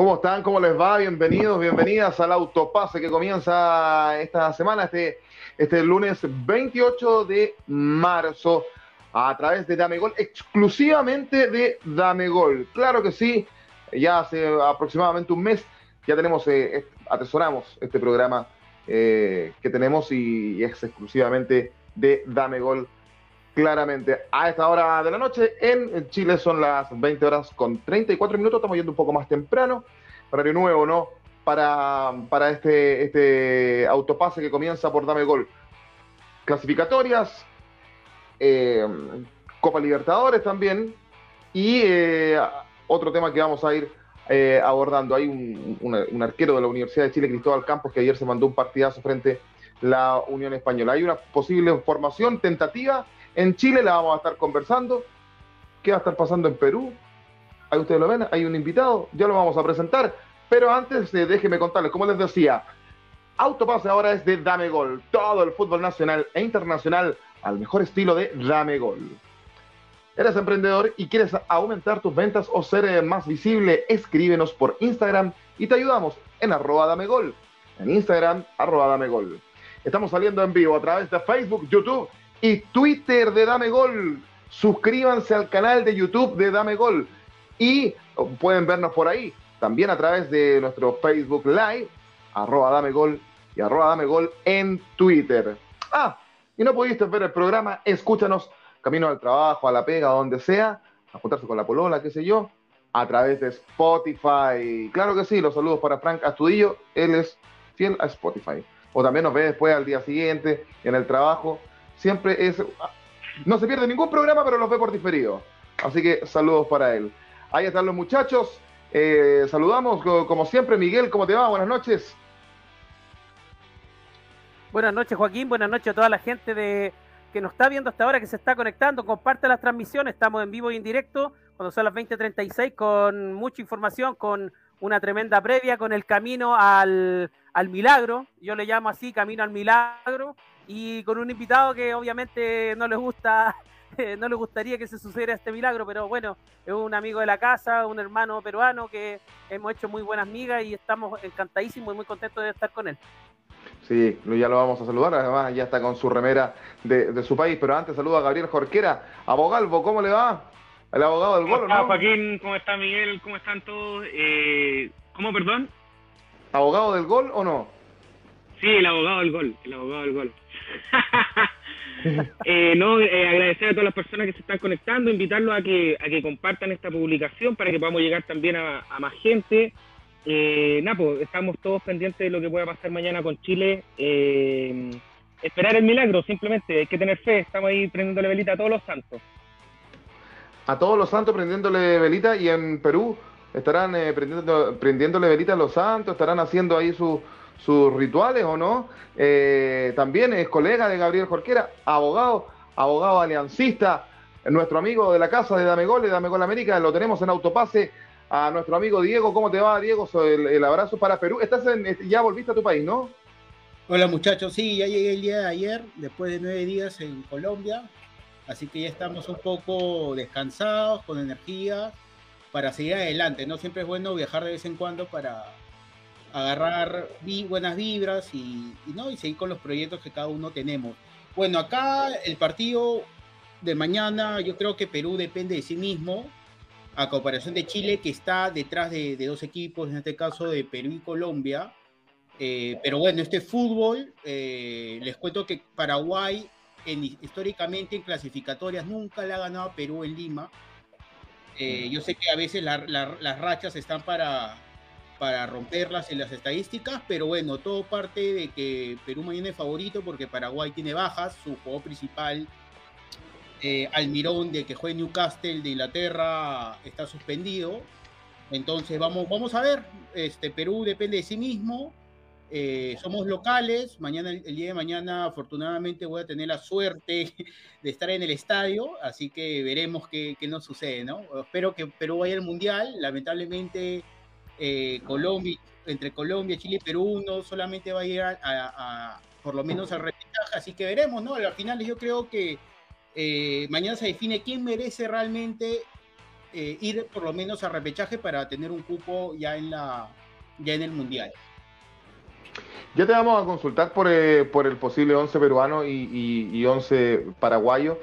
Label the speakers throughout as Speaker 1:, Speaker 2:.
Speaker 1: ¿Cómo están? ¿Cómo les va? Bienvenidos, bienvenidas al autopase que comienza esta semana, este, este lunes 28 de marzo, a través de Dame Gol, exclusivamente de Dame Gol. Claro que sí, ya hace aproximadamente un mes ya tenemos, eh, atesoramos este programa eh, que tenemos y, es exclusivamente de Dame Gol claramente a esta hora de la noche. En Chile son las 20 horas con 34 minutos, estamos yendo un poco más temprano, horario nuevo, ¿no? Para, para este, este autopase que comienza por Dame Gol. Clasificatorias, eh, Copa Libertadores también, y eh, otro tema que vamos a ir eh, abordando. Hay un, un, arquero de la Universidad de Chile, Cristóbal Campos, que ayer se mandó un partidazo frente a la Unión Española. Hay una posible formación tentativa en Chile la vamos a estar conversando. ¿Qué va a estar pasando en Perú? Ahí ustedes lo ven, hay un invitado, ya lo vamos a presentar. Pero antes, eh, déjenme contarles, como les decía, Autopase ahora es de Dame Gol. Todo el fútbol nacional e internacional al mejor estilo de Dame Gol. ¿Eres emprendedor y quieres aumentar tus ventas o ser eh, más visible? Escríbenos por Instagram y te ayudamos en arroba Dame Gol. En Instagram, arroba Dame Gol. Estamos saliendo en vivo a través de Facebook, YouTube y Twitter de Dame Gol. Suscríbanse al canal de YouTube de Dame Gol y pueden vernos por ahí. También a través de nuestro Facebook Live, arroba Dame Gol y arroba Dame Gol en Twitter. Ah, y no pudiste ver el programa, escúchanos camino al trabajo, a la pega, donde sea, a juntarse con la polola, qué sé yo, a través de Spotify. Claro que sí, los saludos para Frank Astudillo, él es fiel a Spotify. O también nos ve después al día siguiente en el trabajo siempre es... No se pierde ningún programa, pero los ve por diferido. Así que saludos para él. Ahí están los muchachos. Eh, saludamos, como siempre, Miguel, ¿cómo te va? Buenas noches.
Speaker 2: Buenas noches, Joaquín. Buenas noches a toda la gente de que nos está viendo hasta ahora, que se está conectando. Comparte las transmisiones. Estamos en vivo y en directo cuando son las 20.36 con mucha información, con una tremenda previa, con el camino al, al milagro. Yo le llamo así, camino al milagro y con un invitado que obviamente no les gusta, no les gustaría que se sucediera este milagro, pero bueno, es un amigo de la casa, un hermano peruano que hemos hecho muy buenas migas y estamos encantadísimos y muy contentos de estar con él.
Speaker 1: Sí, ya lo vamos a saludar, además ya está con su remera de, su país, pero antes saludo a Gabriel Jorquera, abogalvo, ¿cómo le va? El abogado del gol,
Speaker 3: ¿no? Joaquín? ¿Cómo está Miguel? ¿Cómo están todos? Eh, ¿Cómo, perdón?
Speaker 1: ¿Abogado del gol o no?
Speaker 3: Sí, el abogado del gol, el abogado del gol. eh, no, eh, agradecer a todas las personas que se están conectando, invitarlos a que, a que compartan esta publicación para que podamos llegar también a, más gente. Eh, Napo, estamos todos pendientes de lo que pueda pasar mañana con Chile. Eh, esperar el milagro, simplemente, hay que tener fe, estamos ahí prendiéndole velita a todos los santos.
Speaker 1: A todos los santos prendiéndole velita y en Perú estarán eh, prendiendo, prendiéndole velita a los santos, estarán haciendo ahí su sus rituales o no. Eh, también es colega de Gabriel Jorquera, abogado, abogado aliancista, nuestro amigo de la casa de Damegol, de Damegol América, lo tenemos en autopase. A nuestro amigo Diego, ¿cómo te va, Diego? El, el abrazo para Perú. Estás en, este, ya volviste a tu país, ¿no?
Speaker 4: Hola muchachos, sí, ya llegué el día de ayer, después de nueve días en Colombia, así que ya estamos un poco descansados, con energía, para seguir adelante, ¿no? Siempre es bueno viajar de vez en cuando para, agarrar buenas vibras y, ¿no? y seguir con los proyectos que cada uno tenemos. Bueno, acá el partido de mañana, yo creo que Perú depende de sí mismo, a comparación de Chile, que está detrás de, dos equipos, en este caso de Perú y Colombia. Eh, pero bueno, este fútbol, eh, les cuento que Paraguay en, históricamente en clasificatorias nunca le ha ganado a Perú en Lima. Eh, yo sé que a veces las rachas están para, para romperlas en las estadísticas, pero bueno, todo parte de que Perú mañana es favorito porque Paraguay tiene bajas, su juego principal, eh, Almirón, de que juega Newcastle de Inglaterra, está suspendido. Entonces vamos, vamos a ver, este, Perú depende de sí mismo, eh, somos locales, mañana, el día de mañana afortunadamente voy a tener la suerte de estar en el estadio, así que veremos qué, qué nos sucede, ¿no? Espero que Perú vaya al Mundial, lamentablemente eh, Colombia, entre Colombia, Chile y Perú no solamente va a ir a, por lo menos al repechaje, así que veremos, ¿no? Al final yo creo que eh, mañana se define quién merece realmente eh, ir por lo menos a repechaje para tener un cupo ya en, la, ya en el Mundial.
Speaker 1: Ya te vamos a consultar por, eh, por el posible 11 peruano y, y, 11 paraguayo,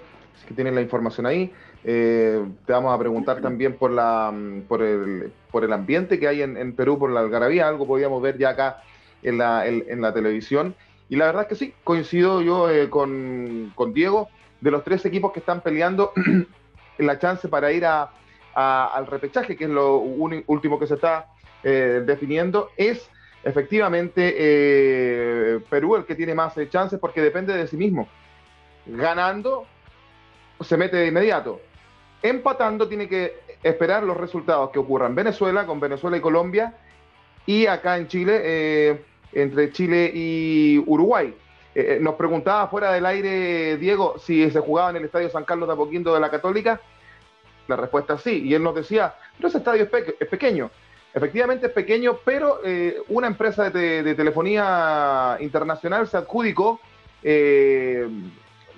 Speaker 1: que tienen la información ahí. Eh, te vamos a preguntar también por, la, por, el, por el ambiente que hay en, Perú, por la algarabía, algo podíamos ver ya acá en la, en, la televisión. Y la verdad es que sí, coincido yo eh, con, con, Diego, de los tres equipos que están peleando la chance para ir a, al repechaje, que es lo último que se está definiendo, es efectivamente eh, Perú el que tiene más eh, chances porque depende de sí mismo. Ganando, se mete de inmediato. Empatando, tiene que esperar los resultados que ocurran. Venezuela, con Venezuela y Colombia, y acá en Chile, eh, entre Chile y Uruguay. nos preguntaba fuera del aire, Diego, si se jugaba en el Estadio San Carlos de Apoquindo de la Católica. La respuesta es sí. Y él nos decía, pero ese estadio es pequeño. Efectivamente es pequeño, pero eh, una empresa de, telefonía internacional se adjudicó eh,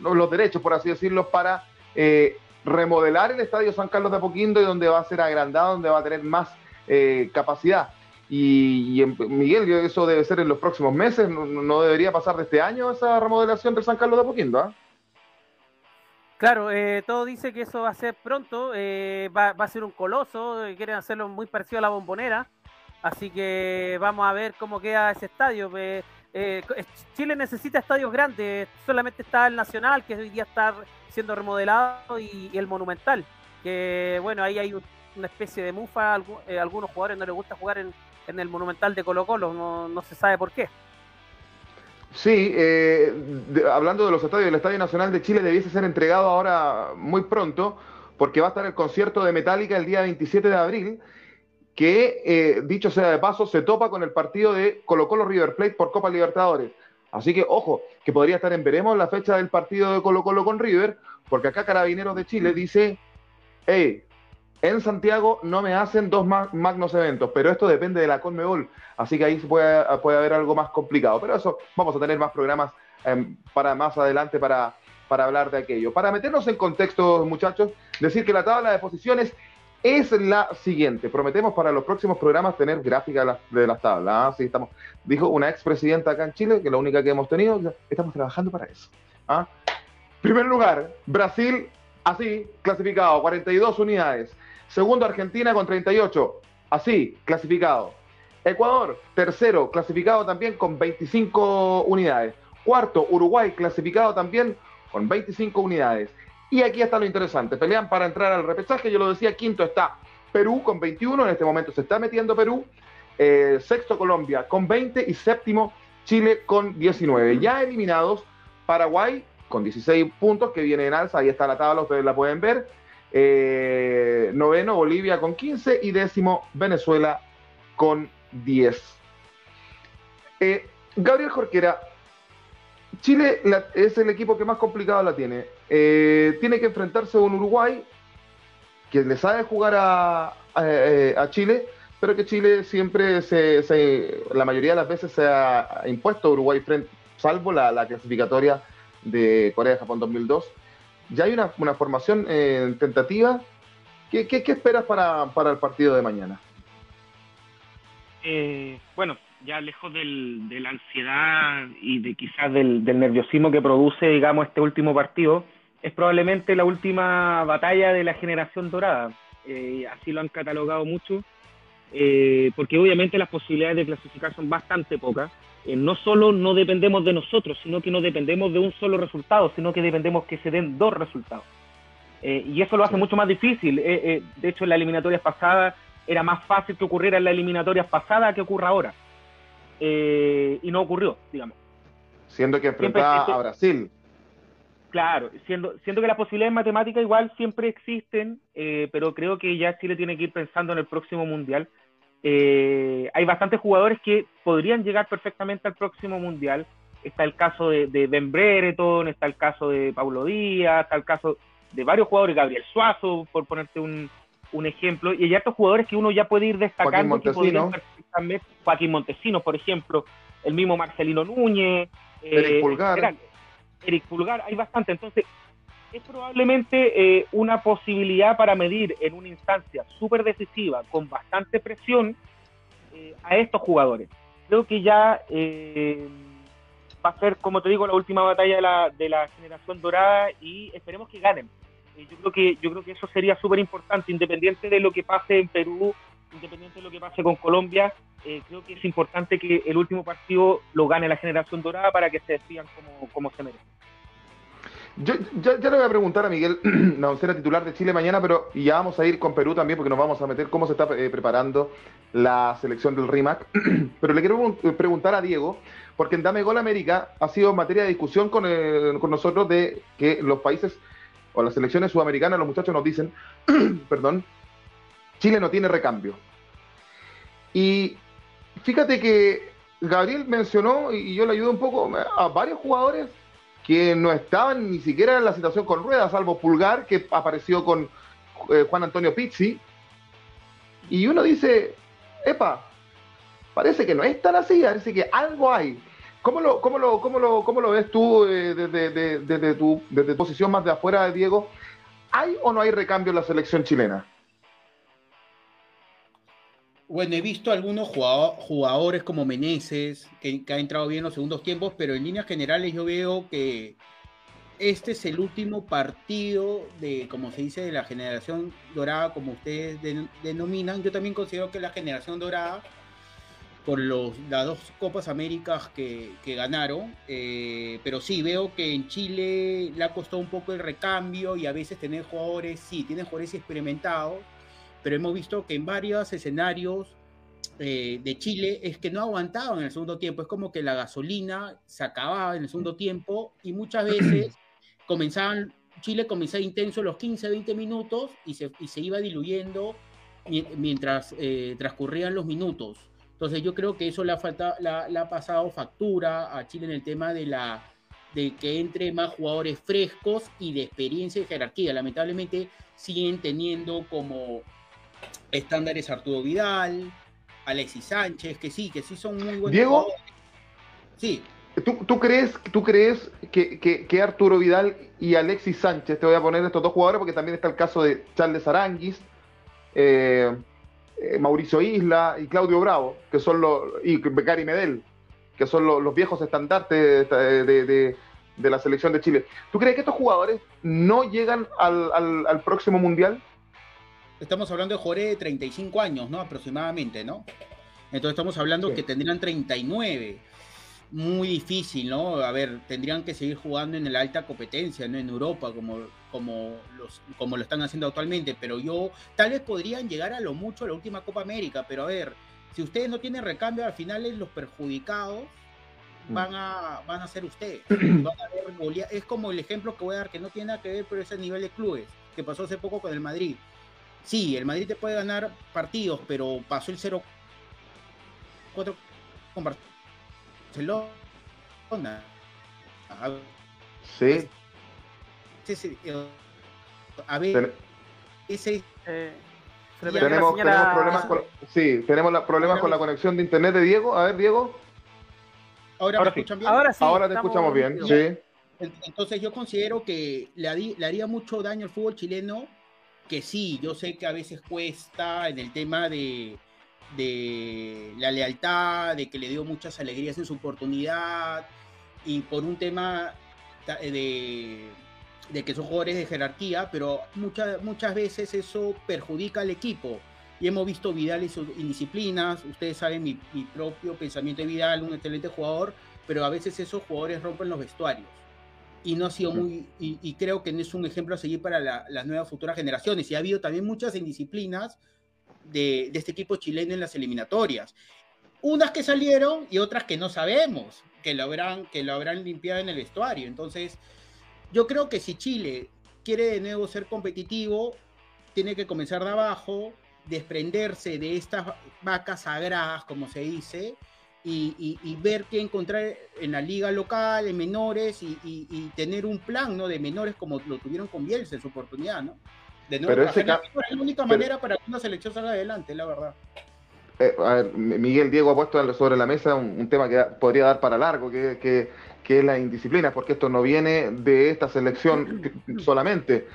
Speaker 1: los derechos, por así decirlo, para eh, remodelar el Estadio San Carlos de Apoquindo y donde va a ser agrandado, donde va a tener más capacidad. Y, Miguel, eso debe ser en los próximos meses, no, debería pasar de este año esa remodelación del San Carlos de Apoquindo.
Speaker 2: Claro, eh, todo dice que eso va a ser pronto, eh, va, a ser un coloso, eh, quieren hacerlo muy parecido a la bombonera, así que vamos a ver cómo queda ese estadio. Chile necesita estadios grandes, solamente está el Nacional, que hoy día está siendo remodelado, y, el Monumental, que bueno, ahí hay una especie de mufa, a algunos jugadores no les gusta jugar en, el Monumental de Colo Colo, no se sabe por qué.
Speaker 1: Sí, eh, hablando de los estadios, el Estadio Nacional de Chile debiese ser entregado ahora muy pronto, porque va a estar el concierto de Metallica el día 27 de abril, que, eh, dicho sea de paso, se topa con el partido de Colo Colo River Plate por Copa Libertadores. Así que, ojo, que podría estar en veremos la fecha del partido de Colo Colo con River, porque acá Carabineros de Chile dice, hey, en Santiago no me hacen dos magnos eventos, pero esto depende de la Conmebol, así que ahí puede, puede haber algo más complicado. Pero eso vamos a tener más programas em, para más adelante para, para hablar de aquello. Para meternos en contexto, muchachos, decir que la tabla de posiciones es la siguiente. Prometemos para los próximos programas tener gráfica de las, tablas. ¿ah? estamos, dijo una expresidenta acá en Chile, que es la única que hemos tenido, estamos trabajando para eso. ¿ah? Primer lugar, Brasil, así, clasificado, 42 unidades. Segundo, Argentina con 38. Así, clasificado. Ecuador, tercero, clasificado también con 25 unidades. Cuarto, Uruguay, clasificado también con 25 unidades. Y aquí está lo interesante. Pelean para entrar al repechaje. Yo lo decía, quinto está Perú con 21. En este momento se está metiendo Perú. Eh, sexto, Colombia con 20. Y séptimo, Chile con 19. Ya eliminados, Paraguay con 16 puntos, que viene en alza. Ahí está la tabla, ustedes la pueden ver. Eh, noveno Bolivia con 15 y décimo Venezuela con 10. Eh, Gabriel Jorquera, Chile es el equipo que más complicado la tiene. Eh, tiene que enfrentarse a un Uruguay que le sabe jugar a, Chile, pero que Chile siempre, se, la mayoría de las veces se ha impuesto a Uruguay frente, salvo la, la clasificatoria de Corea-Japón 2002 ya hay una, formación eh, tentativa. ¿Qué, esperas para, el partido de mañana?
Speaker 3: Eh, bueno, ya lejos del, de la ansiedad y de quizás del, nerviosismo que produce, digamos, este último partido, es probablemente la última batalla de la generación dorada. Eh, así lo han catalogado mucho, porque obviamente las posibilidades de clasificar son bastante pocas. Eh, no solo no dependemos de nosotros, sino que no dependemos de un solo resultado, sino que dependemos que se den dos resultados. Eh, y eso lo hace mucho más difícil. Eh, de hecho, en las eliminatorias pasadas era más fácil que ocurriera en las eliminatorias pasadas que ocurra ahora. y no ocurrió, digamos.
Speaker 1: Siendo que enfrentaba a Brasil.
Speaker 3: Claro, siendo, siendo que las posibilidades matemáticas igual siempre existen, pero creo que ya Chile tiene que ir pensando en el próximo Mundial eh, hay bastantes jugadores que podrían llegar perfectamente al próximo mundial. Está el caso de, de Ben Brereton, está el caso de Paulo Díaz, está el caso de varios jugadores, Gabriel Suazo, por ponerte un, ejemplo, y hay otros jugadores que uno ya puede ir destacando.
Speaker 1: Joaquín
Speaker 3: Montesino, Joaquín Montesinos, por ejemplo, el mismo Marcelino Núñez,
Speaker 1: eh, Pulgar.
Speaker 3: Eric Pulgar, hay bastante. Entonces, es probablemente eh, una posibilidad para medir en una instancia súper decisiva, con bastante presión, eh, a estos jugadores. Creo que ya eh, va a ser, como te digo, la última batalla de la, de la generación dorada y esperemos que ganen. yo, creo que, yo creo que eso sería súper importante, independiente de lo que pase en Perú, independiente de lo que pase con Colombia, creo que es importante que el último partido lo gane la generación dorada para que se despidan como, como se merece.
Speaker 1: Yo ya, le voy a preguntar a Miguel, la titular de Chile mañana, pero ya vamos a ir con Perú también porque nos vamos a meter cómo se está eh, preparando la selección del RIMAC. pero le quiero preguntar a Diego, porque en Dame Gol América ha sido materia de discusión con, con nosotros de que los países o las selecciones sudamericanas, los muchachos nos dicen, perdón, Chile no tiene recambio. Y fíjate que Gabriel mencionó, y yo le ayudo un poco, a varios jugadores que no estaban ni siquiera en la situación con ruedas, salvo Pulgar, que apareció con eh, Juan Antonio Pizzi. Y uno dice, epa, parece que no es tan así, parece que algo hay. ¿Cómo lo, cómo lo, cómo lo, cómo lo ves tú eh, desde, desde, tu, desde tu posición más de afuera, Diego? ¿Hay o no hay recambio en la selección chilena?
Speaker 4: Bueno, he visto algunos jugadores como Meneses, que, que, ha entrado bien en los segundos tiempos, pero en líneas generales yo veo que este es el último partido de, como se dice, de la generación dorada, como ustedes denominan. Yo también considero que la generación dorada, por los, las dos Copas Américas que, ganaron, eh, pero sí, veo que en Chile le ha costado un poco el recambio y a veces tener jugadores, sí, tienen jugadores experimentados pero hemos visto que en varios escenarios eh, de Chile es que no aguantaban en el segundo tiempo, es como que la gasolina se acababa en el segundo tiempo y muchas veces comenzaban, Chile comenzaba intenso los 15, 20 minutos y se, y se iba diluyendo mientras eh, transcurrían los minutos. Entonces yo creo que eso le ha, faltado, le ha pasado factura a Chile en el tema de la de que entre más jugadores frescos y de experiencia y jerarquía. Lamentablemente siguen teniendo como estándares Arturo Vidal, Alexis Sánchez, que sí, que sí son muy buenos.
Speaker 1: Diego, sí. ¿Tú, crees, tú crees que, que, Arturo Vidal y Alexis Sánchez, te voy a poner estos dos jugadores porque también está el caso de Charles Aranguis, eh, eh, Mauricio Isla y Claudio Bravo, que son los, y Becari Medel, que son los, viejos estandartes de, la selección de Chile. ¿Tú crees que estos jugadores no llegan al, al próximo mundial?
Speaker 4: Estamos hablando de Jorge de 35 años, ¿no? Aproximadamente, ¿no? Entonces estamos hablando que tendrían 39. Muy difícil, ¿no? A ver, tendrían que seguir jugando en la alta competencia, ¿no? En Europa, como, como, los, como lo están haciendo actualmente. Pero yo, tal vez podrían llegar a lo mucho a la última Copa América. Pero a ver, si ustedes no tienen recambio, al final los perjudicados mm. van a, van a ser ustedes. es como el ejemplo que voy a dar, que no tiene nada que ver, pero es a nivel de clubes, que pasó hace poco con el Madrid. Sí, el Madrid te puede ganar partidos, pero pasó el 0-4 con Barcelona.
Speaker 1: Sí.
Speaker 4: A ver, ese.
Speaker 1: Eh, tenemos, problemas con, sí, tenemos problemas con la conexión de internet de Diego. A ver, Diego.
Speaker 4: Ahora, me escuchan bien.
Speaker 1: Ahora sí. Ahora te escuchamos bien, sí.
Speaker 4: Entonces yo considero que le, le haría mucho daño al fútbol chileno que sí, yo sé que a veces cuesta en el tema de, la lealtad, de que le dio muchas alegrías en su oportunidad y por un tema de, que son jugadores de jerarquía, pero muchas, muchas veces eso perjudica al equipo. Y hemos visto Vidal y sus indisciplinas, ustedes saben mi, mi propio pensamiento de Vidal, un excelente jugador, pero a veces esos jugadores rompen los vestuarios y no ha sido muy, y, creo que no es un ejemplo a seguir para las nuevas futuras generaciones. Y ha habido también muchas indisciplinas de, de, este equipo chileno en las eliminatorias. Unas que salieron y otras que no sabemos, que lo habrán, que lo habrán limpiado en el vestuario. Entonces, yo creo que si Chile quiere de nuevo ser competitivo, tiene que comenzar de abajo, desprenderse de estas vacas sagradas, como se dice, y, ver qué encontrar en la liga local, en menores, y, tener un plan ¿no? de menores como lo tuvieron con Bielsa en su oportunidad, ¿no? De nuevo, pero es la única manera para que una selección salga adelante, la verdad.
Speaker 1: Eh, a ver, Miguel Diego ha puesto sobre la mesa un, tema que podría dar para largo, que, que es la indisciplina, porque esto no viene de esta selección solamente,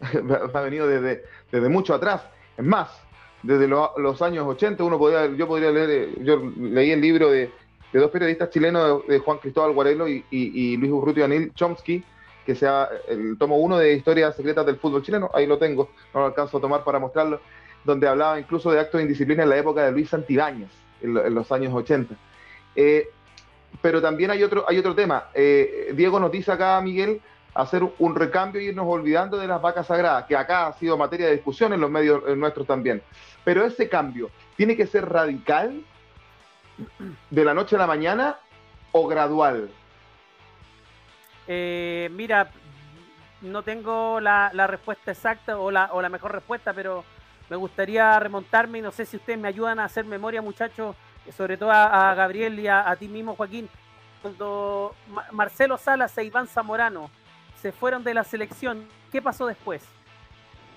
Speaker 1: ha venido desde, desde mucho atrás. Es más, desde los años 80 uno podía, yo podría leer, eh, yo leí el libro de, dos periodistas chilenos, de, Juan Cristóbal Guarelo y, Luis Urruti Anil Chomsky, que sea el tomo uno de Historias Secretas del Fútbol Chileno, ahí lo tengo, no lo alcanzo a tomar para mostrarlo, donde hablaba incluso de actos de indisciplina en la época de Luis Santibáñez, en, los años 80. Eh, pero también hay otro, hay otro tema. Eh, Diego nos dice acá, Miguel, hacer un recambio y irnos olvidando de las vacas sagradas, que acá ha sido materia de discusión en los medios nuestros también. Pero ese cambio tiene que ser radical de la noche a la mañana o gradual.
Speaker 2: Eh, mira, no tengo la, respuesta exacta o la, o la mejor respuesta, pero me gustaría remontarme y no sé si ustedes me ayudan a hacer memoria, muchachos, sobre todo a, Gabriel y a, ti mismo, Joaquín. Cuando Marcelo Salas e Iván Zamorano se fueron de la selección, ¿qué pasó después?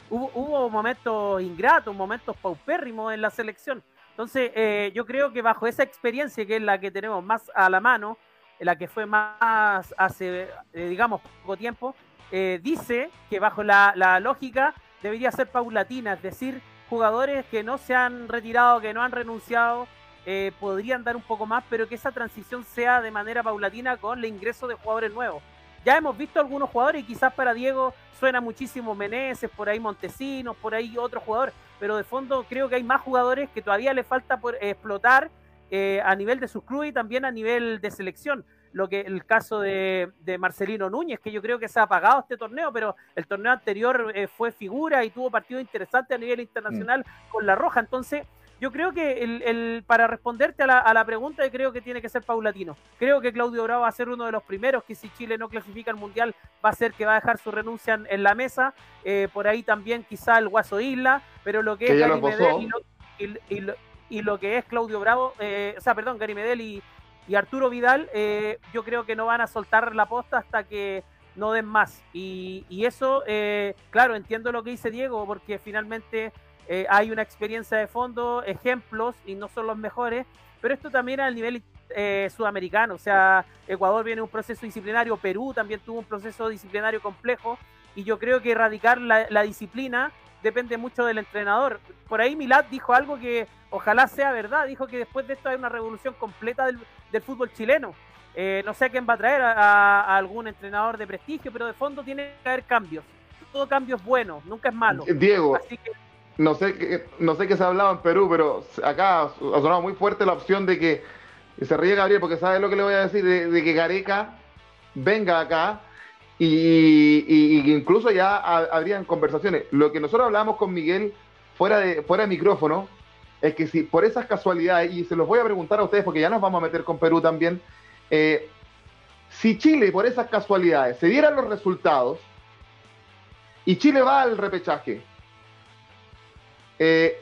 Speaker 2: Hubo, momentos ingratos, momentos paupérrimos en la selección. Entonces, eh, yo creo que bajo esa experiencia, que es la que tenemos más a la mano, la que fue más hace, eh, digamos, poco tiempo, eh, dice que bajo la, la lógica debería ser paulatina, es decir, jugadores que no se han retirado, que no han renunciado, eh, podrían dar un poco más, pero que esa transición sea de manera paulatina con el ingreso de jugadores nuevos. Ya hemos visto algunos jugadores y quizás para Diego suena muchísimo Meneses, por ahí Montesinos, por ahí otros jugadores, pero de fondo creo que hay más jugadores que todavía le falta por explotar eh, a nivel de sus clubes y también a nivel de selección lo que el caso de, Marcelino Núñez, que yo creo que se ha apagado este torneo, pero el torneo anterior eh, fue figura y tuvo partidos interesantes a nivel internacional mm. con la Roja. Entonces, yo creo que el, para responderte a la, a la, pregunta, creo que tiene que ser paulatino. Creo que Claudio Bravo va a ser uno de los primeros que si Chile no clasifica al Mundial va a ser que va a dejar su renuncia en, la mesa. Eh, por ahí también quizá el Guaso Isla, pero lo que, es Gary Medel y lo, que es Claudio Bravo, eh, o sea, perdón, Gary Medel y, y Arturo Vidal, eh, yo creo que no van a soltar la posta hasta que no den más. Y, eso, eh, claro, entiendo lo que dice Diego, porque finalmente eh, hay una experiencia de fondo, ejemplos, y no son los mejores, pero esto también a nivel sudamericano, o sea, Ecuador viene un proceso disciplinario, Perú también tuvo un proceso disciplinario complejo, y yo creo que erradicar la disciplina depende mucho del entrenador. Por ahí Milad dijo algo que ojalá sea verdad, dijo que después de esto hay una revolución completa del, fútbol chileno. Eh, no sé a quién va a traer, a, algún entrenador de prestigio, pero de fondo tiene que haber cambios. Todo cambio es bueno, nunca es malo.
Speaker 1: Eh, Diego, no, sé, no sé qué se ha hablado en Perú, pero acá ha sonado muy fuerte la opción de que se ríe Gabriel, porque sabe lo que le voy a decir, de, que Gareca venga acá y, incluso ya habrían conversaciones. Lo que nosotros hablábamos con Miguel fuera de, fuera de micrófono es que si por esas casualidades, y se los voy a preguntar a ustedes porque ya nos vamos a meter con Perú también, eh, si Chile por esas casualidades se dieran los resultados y Chile va al repechaje, eh,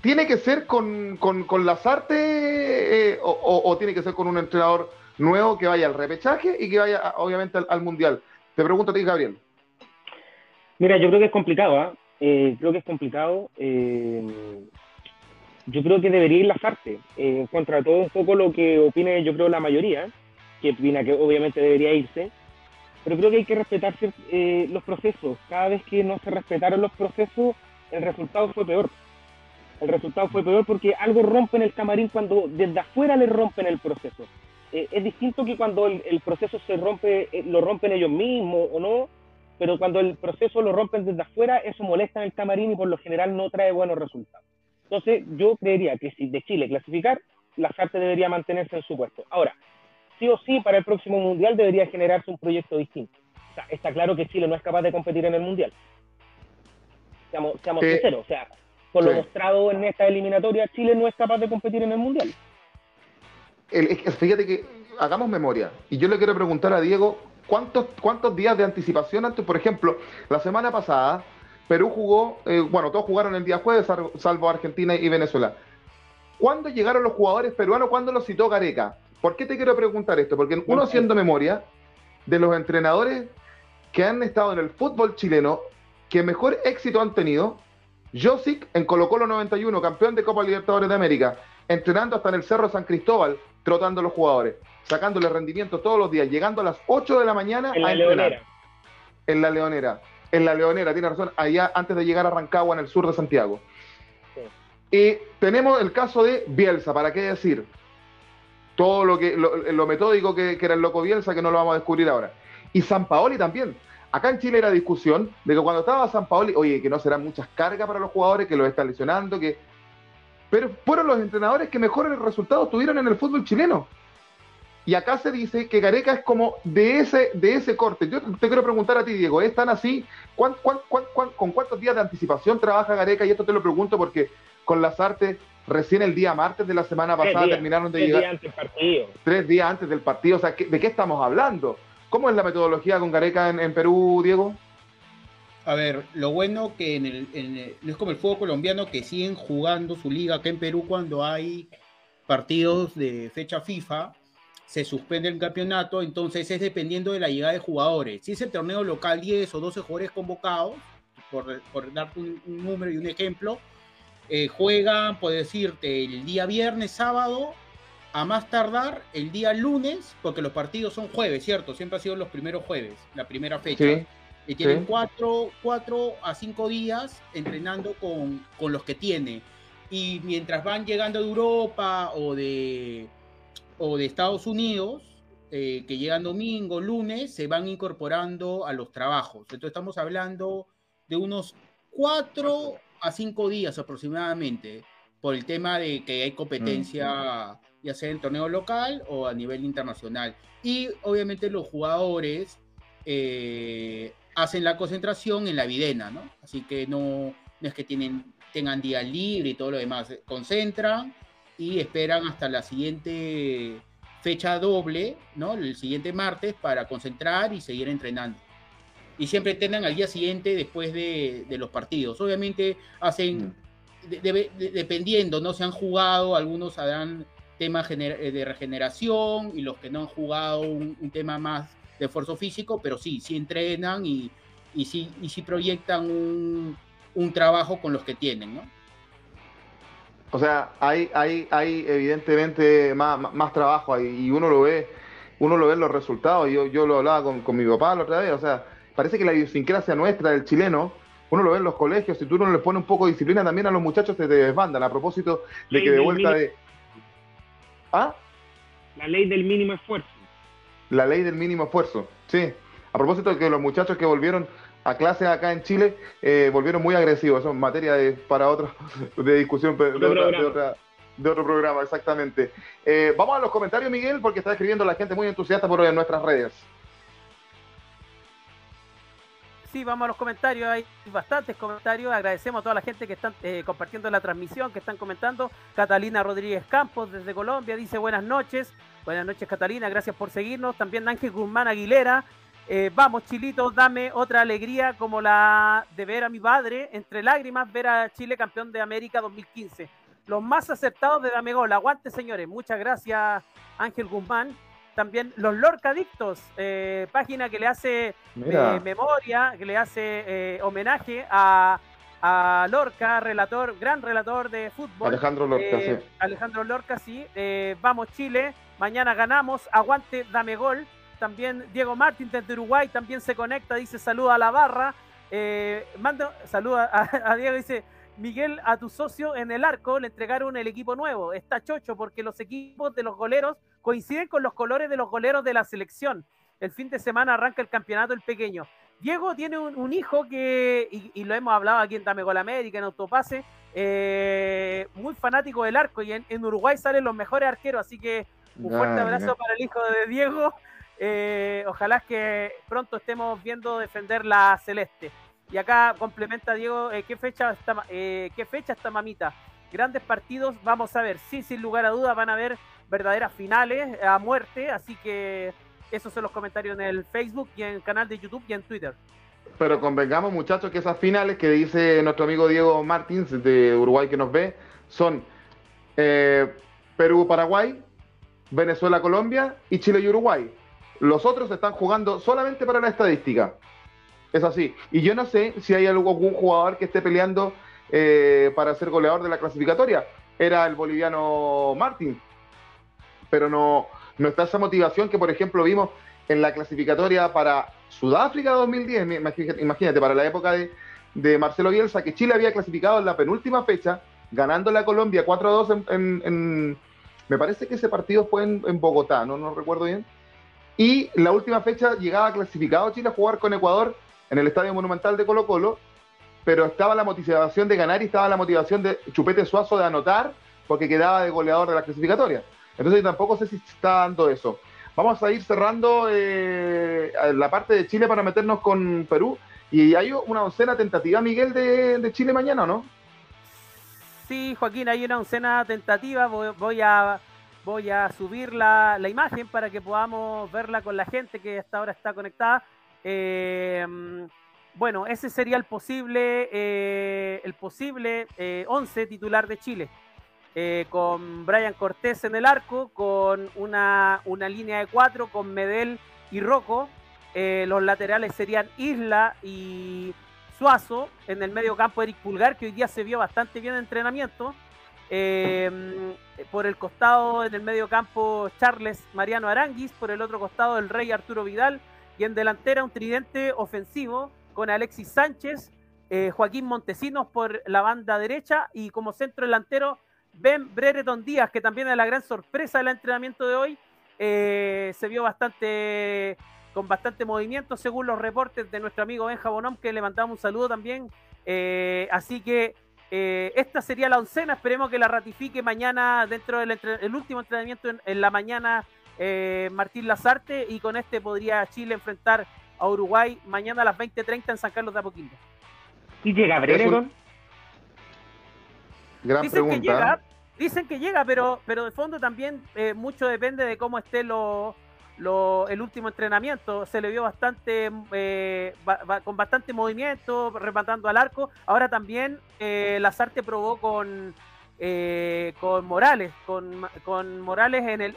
Speaker 1: ¿tiene que ser con, con, con las artes eh, o tiene que ser con un entrenador? nuevo que vaya al repechaje y que vaya obviamente al, Mundial. Te pregunto a ti, Gabriel.
Speaker 3: Mira, yo creo que es complicado, ¿ah? ¿eh? creo que es complicado. Eh, yo creo que debería ir las artes, contra todo un poco lo que opine yo creo la mayoría, que opina que obviamente debería irse, pero creo que hay que respetar los procesos. Cada vez que no se respetaron los procesos, el resultado fue peor. El resultado fue peor porque algo rompe en el camarín cuando desde afuera le rompen el proceso. Eh, es distinto que cuando el, proceso se rompe, eh, lo rompen ellos mismos o no, pero cuando el proceso lo rompen desde afuera, eso molesta en el camarín y por lo general no trae buenos resultados. Entonces, yo creería que si de Chile clasificar, la Sarte debería mantenerse en su puesto. Ahora, sí o sí, para el próximo Mundial debería generarse un proyecto distinto. O sea, está claro que Chile no es capaz de competir en el Mundial. Seamos, seamos sinceros, o sea, por lo mostrado en esta eliminatoria, Chile no es capaz de competir en el Mundial
Speaker 1: fíjate que hagamos memoria. Y yo le quiero preguntar a Diego, ¿cuántos, cuántos días de anticipación antes? Por ejemplo, la semana pasada, Perú jugó, eh, bueno, todos jugaron el día jueves, salvo Argentina y Venezuela. ¿Cuándo llegaron los jugadores peruanos? ¿Cuándo los citó Gareca? ¿Por qué te quiero preguntar esto? Porque uno haciendo memoria de los entrenadores que han estado en el fútbol chileno, que mejor éxito han tenido, Josic en Colo Colo 91, campeón de Copa Libertadores de América, entrenando hasta en el Cerro San Cristóbal, trotando los jugadores. sacándole rendimiento todos los días, llegando a las 8 de la mañana
Speaker 3: En
Speaker 1: a
Speaker 3: la
Speaker 1: entrenar.
Speaker 3: leonera.
Speaker 1: En la Leonera. En la Leonera, tiene razón, allá antes de llegar a Rancagua, en el sur de Santiago.
Speaker 3: Sí.
Speaker 1: Y tenemos el caso de Bielsa, ¿para qué decir? Todo lo que lo, lo metódico que, que era el loco Bielsa, que no lo vamos a descubrir ahora. Y San Paoli también. Acá en Chile era discusión de que cuando estaba San Paoli, oye, que no serán muchas cargas para los jugadores, que los están lesionando, que. Pero fueron los entrenadores que mejores resultados tuvieron en el fútbol chileno. Y acá se dice que Gareca es como de ese, de ese corte. Yo te quiero preguntar a ti, Diego, ¿es tan así? ¿Cuán- cuán- cuán- cuán- con cuántos días de anticipación trabaja Gareca? Y esto te lo pregunto porque con las artes, recién el día martes de la semana pasada
Speaker 3: días,
Speaker 1: terminaron de
Speaker 3: tres
Speaker 1: llegar
Speaker 3: días antes del partido.
Speaker 1: tres días antes del partido. O sea, ¿qué- ¿de qué estamos hablando? ¿Cómo es la metodología con Gareca en, Perú, Diego?
Speaker 4: A ver, lo bueno que en el, en es como el fútbol colombiano que siguen jugando su liga acá en Perú cuando hay partidos de fecha FIFA, se suspende el campeonato, entonces es dependiendo de la llegada de jugadores. Si es el torneo local 10 o 12 jugadores convocados, por, por darte un, un número y un ejemplo, eh, juegan, por decirte, el día viernes, sábado, a más tardar el día lunes, porque los partidos son jueves, ¿cierto? Siempre ha sido los primeros jueves, la primera fecha.
Speaker 1: Sí.
Speaker 4: Y tienen
Speaker 1: Sí.
Speaker 4: cuatro, cuatro a cinco días entrenando con, con los que tiene. Y mientras van llegando de Europa o de, o de Estados Unidos, eh, que llegan domingo, lunes, se van incorporando a los trabajos. Entonces estamos hablando de unos cuatro a cinco días aproximadamente, por el tema de que hay competencia, ya sea en torneo local o a nivel internacional. Y obviamente los jugadores eh, hacen la concentración en la videna, ¿no? Así que no, no es que tienen, tengan día libre y todo lo demás, concentran y esperan hasta la siguiente fecha doble, ¿no? El siguiente martes para concentrar y seguir entrenando. Y siempre entrenan al día siguiente después de, de los partidos. Obviamente hacen, de- de- de- dependiendo, ¿no? Se han jugado, algunos harán gener- eh, de regeneración y los que no han jugado un, un tema más de esfuerzo físico, pero sí, sí entrenan y, y sí, y sí proyectan un, un trabajo con los que tienen, ¿no?
Speaker 1: O sea, hay, hay, hay evidentemente más, más- trabajo ahí y uno lo ve, uno lo ve en los resultados. Yo, yo lo hablaba con, con mi papá la otra vez, o sea, parece que la idiosincrasia nuestra del chileno, uno lo ve en los colegios, si tú no le pones un poco de disciplina también a los muchachos se te desbandan. A propósito de que de vuelta de... ¿Ah?
Speaker 3: La ley del mínimo esfuerzo.
Speaker 1: La ley del mínimo esfuerzo, sí. A propósito de que los muchachos que volvieron a clases acá en Chile eh, volvieron muy agresivos, eso es materia de, para otro, de discusión de,
Speaker 3: Otro
Speaker 1: otra- de
Speaker 3: programa.
Speaker 1: otra- de otro programa, exactamente. Eh, vamos a los comentarios, Miguel, porque está escribiendo la gente muy entusiasta por en nuestras redes.
Speaker 2: Sí, vamos a los comentarios. Hay bastantes comentarios. Agradecemos a toda la gente que están eh, compartiendo la transmisión, que están comentando. Catalina Rodríguez Campos desde Colombia dice buenas noches. Buenas noches, Catalina. Gracias por seguirnos. También Ángel Guzmán Aguilera. Eh, vamos, Chilito, dame otra alegría como la de ver a mi padre, entre lágrimas, ver a Chile campeón de América 2015. Los más acertados de Dame Gol. Aguante, señores. Muchas gracias, Ángel Guzmán. También los Lorcadictos, eh, página que le hace eh, memoria, que le hace eh, homenaje a, a Lorca, relator, gran relator de fútbol.
Speaker 1: Alejandro Lorca,
Speaker 2: Eh,
Speaker 1: sí.
Speaker 2: Alejandro Lorca, sí. Vamos Chile, mañana ganamos, aguante, dame gol. También Diego Martín desde Uruguay también se conecta, dice saluda a la barra. Manda, saluda a, a Diego, dice Miguel, a tu socio en el arco le entregaron el equipo nuevo. Está chocho porque los equipos de los goleros coinciden con los colores de los goleros de la selección. El fin de semana arranca el campeonato el pequeño. Diego tiene un, un hijo que, y, y lo hemos hablado aquí en Dame Gol América, en Autopase, eh, muy fanático del arco y en, en Uruguay salen los mejores arqueros, así que un fuerte abrazo para el hijo de Diego. Eh, ojalá que pronto estemos viendo defender la celeste. Y acá complementa Diego, eh, ¿qué, fecha está, eh, ¿qué fecha está mamita? Grandes partidos, vamos a ver. Sí, sin lugar a dudas van a haber verdaderas finales a muerte, así que esos son los comentarios en el Facebook y en el canal de YouTube y en Twitter.
Speaker 1: Pero convengamos, muchachos, que esas finales que dice nuestro amigo Diego Martins de Uruguay que nos ve son eh, Perú-Paraguay, Venezuela-Colombia y Chile y Uruguay. Los otros están jugando solamente para la estadística. Es así. Y yo no sé si hay algún jugador que esté peleando eh, para ser goleador de la clasificatoria. Era el boliviano Martín, pero no, no está esa motivación que, por ejemplo, vimos en la clasificatoria para Sudáfrica 2010, imagínate, para la época de, de Marcelo Bielsa, que Chile había clasificado en la penúltima fecha, ganando la Colombia 4 a 2 en, me parece que ese partido fue en, Bogotá, ¿no? no recuerdo bien. Y la última fecha llegaba clasificado Chile a jugar con Ecuador en el Estadio Monumental de Colo Colo, pero estaba la motivación de ganar y estaba la motivación de Chupete Suazo de anotar porque quedaba de goleador de la clasificatoria. Entonces tampoco sé si está dando eso. Vamos a ir cerrando eh, la parte de Chile para meternos con Perú. Y hay una oncena tentativa, Miguel, de, Chile mañana, ¿no?
Speaker 2: Sí, Joaquín, hay una oncena tentativa. Voy, a, subir la, imagen para que podamos verla con la gente que hasta ahora está conectada. Eh, bueno, ese sería el posible, eh, el posible 11 titular de Chile. Eh, con Brian Cortés en el arco, con una, línea de cuatro, con Medel y Rocco. Eh, los laterales serían Isla y Suazo. En el medio campo Eric Pulgar, que hoy día se vio bastante bien en entrenamiento. Em, por el costado, en el medio campo, Charles Mariano Aranguis. Por el otro costado, el Rey Arturo Vidal. Y en delantera, un tridente ofensivo con Alexis Sánchez, eh, Joaquín Montesinos por la banda derecha y como centro delantero Ben Brereton Díaz, que también es la gran sorpresa del entrenamiento de hoy, eh, se vio bastante con bastante movimiento según los reportes de nuestro amigo Benja Bonón, que le mandamos un saludo también. Eh, así que esta sería la oncena, esperemos que la ratifique mañana dentro del el último entrenamiento en, la mañana Martín Lazarte y con este podría Chile enfrentar a Uruguay mañana a las 20.30 en San Carlos de Apoquindo.
Speaker 3: ¿Y llega Brereton?
Speaker 1: Gran dicen pregunta.
Speaker 2: Que llega, dicen que llega, pero, pero de fondo también eh, mucho depende de cómo esté lo, el último entrenamiento. Se le vio bastante eh, con bastante movimiento, rematando al arco. Ahora también eh, Lazarte probó con, eh, con Morales, con, con Morales en el,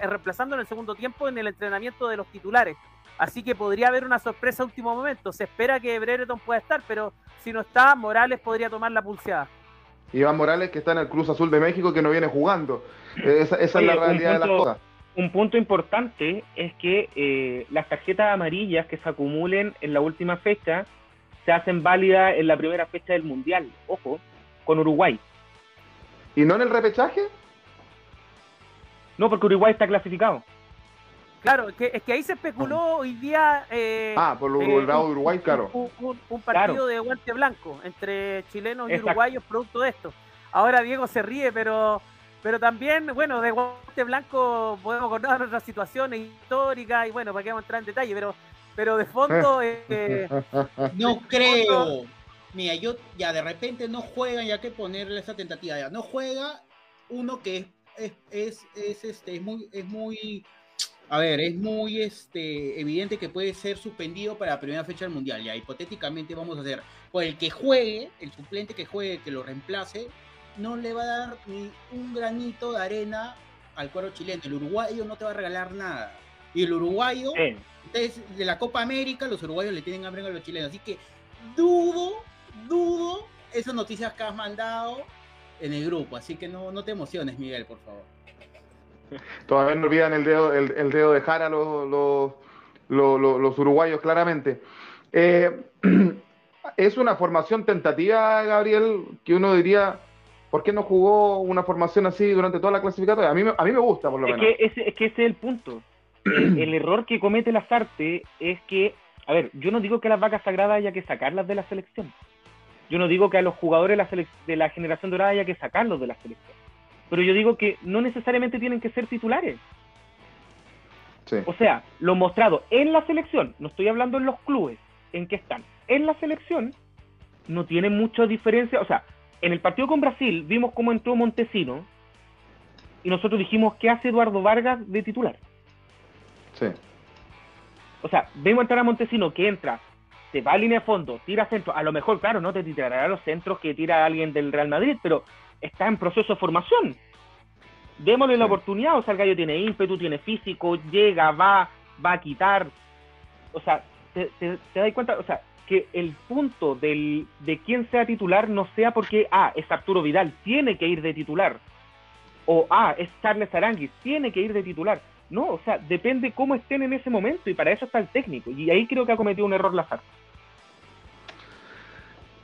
Speaker 2: reemplazando en el segundo tiempo en el entrenamiento de los titulares. Así que podría haber una sorpresa a último momento. Se espera que Brereton pueda estar, pero si no está, Morales podría tomar la pulseada.
Speaker 1: Iván Morales, que está en el Cruz Azul de México, que no viene jugando. Esa, es la realidad de las cosas.
Speaker 3: Un punto importante es que eh, las tarjetas amarillas que se acumulen en la última fecha se hacen válidas en la primera fecha del Mundial, ojo, con Uruguay.
Speaker 1: ¿Y no en el repechaje?
Speaker 3: No, porque Uruguay está clasificado.
Speaker 2: Claro, es que, es que ahí se especuló hoy día.
Speaker 1: Eh, ah, por el eh, lado de Uruguay, claro.
Speaker 2: Un, partido de guante blanco entre chilenos y uruguayos producto de esto. Ahora Diego se ríe, pero pero también, bueno, de guante blanco podemos acordar otras situaciones históricas y bueno, para que vamos a entrar en detalle, pero, pero de fondo.
Speaker 4: Eh, no creo. Mira, yo ya de repente no juegan, ya que ponerle esa tentativa. Ya no juega uno que es, es, es, este, es muy, es muy a ver, es muy este, evidente que puede ser suspendido para la primera fecha del Mundial. Ya hipotéticamente vamos a hacer, por el que juegue, el suplente que juegue, que lo reemplace, no le va a dar ni un granito de arena al cuadro chileno. El uruguayo no te va a regalar nada. Y el uruguayo, de la Copa América, los uruguayos le tienen hambre a los chilenos. Así que dudo, dudo esas noticias que has mandado en el grupo. Así que no, no te emociones, Miguel, por favor.
Speaker 1: Todavía no olvidan el dedo, el, dedo de Jara los, los, los, uruguayos, claramente. Eh, es una formación tentativa, Gabriel, que uno diría, ¿por qué no jugó una formación así durante toda la clasificatoria? A mí, a mí me gusta, por lo
Speaker 3: es
Speaker 1: menos.
Speaker 3: Que ese, es que ese es el punto. el, error que comete Lazarte es que, a ver, yo no digo que las vacas sagradas haya que sacarlas de la selección. Yo no digo que a los jugadores de la, generación dorada haya que sacarlos de la selección pero yo digo que no necesariamente tienen que ser titulares. O sea, lo mostrado en la selección, no estoy hablando en los clubes en que están, en la selección no tiene mucha diferencia. O sea, en el partido con Brasil vimos cómo entró Montesino y nosotros dijimos, ¿qué hace Eduardo Vargas de titular?
Speaker 1: Sí.
Speaker 3: O sea, vemos entrar a Montesino que entra, se va a línea de fondo, tira centro. A lo mejor, claro, no te tirará los centros que tira alguien del Real Madrid, pero está en proceso de formación. Démosle la oportunidad, o sea, el gallo tiene ímpetu, tiene físico, llega, va, va a quitar. O sea, te, te, das cuenta, o sea, que el punto del, de quién sea titular no sea porque, ah, es Arturo Vidal, tiene que ir de titular. O, ah, es Charles Aranguis, tiene que ir de titular. No, o sea, depende cómo estén en ese momento y para eso está el técnico. Y ahí creo que ha cometido un error Lazar.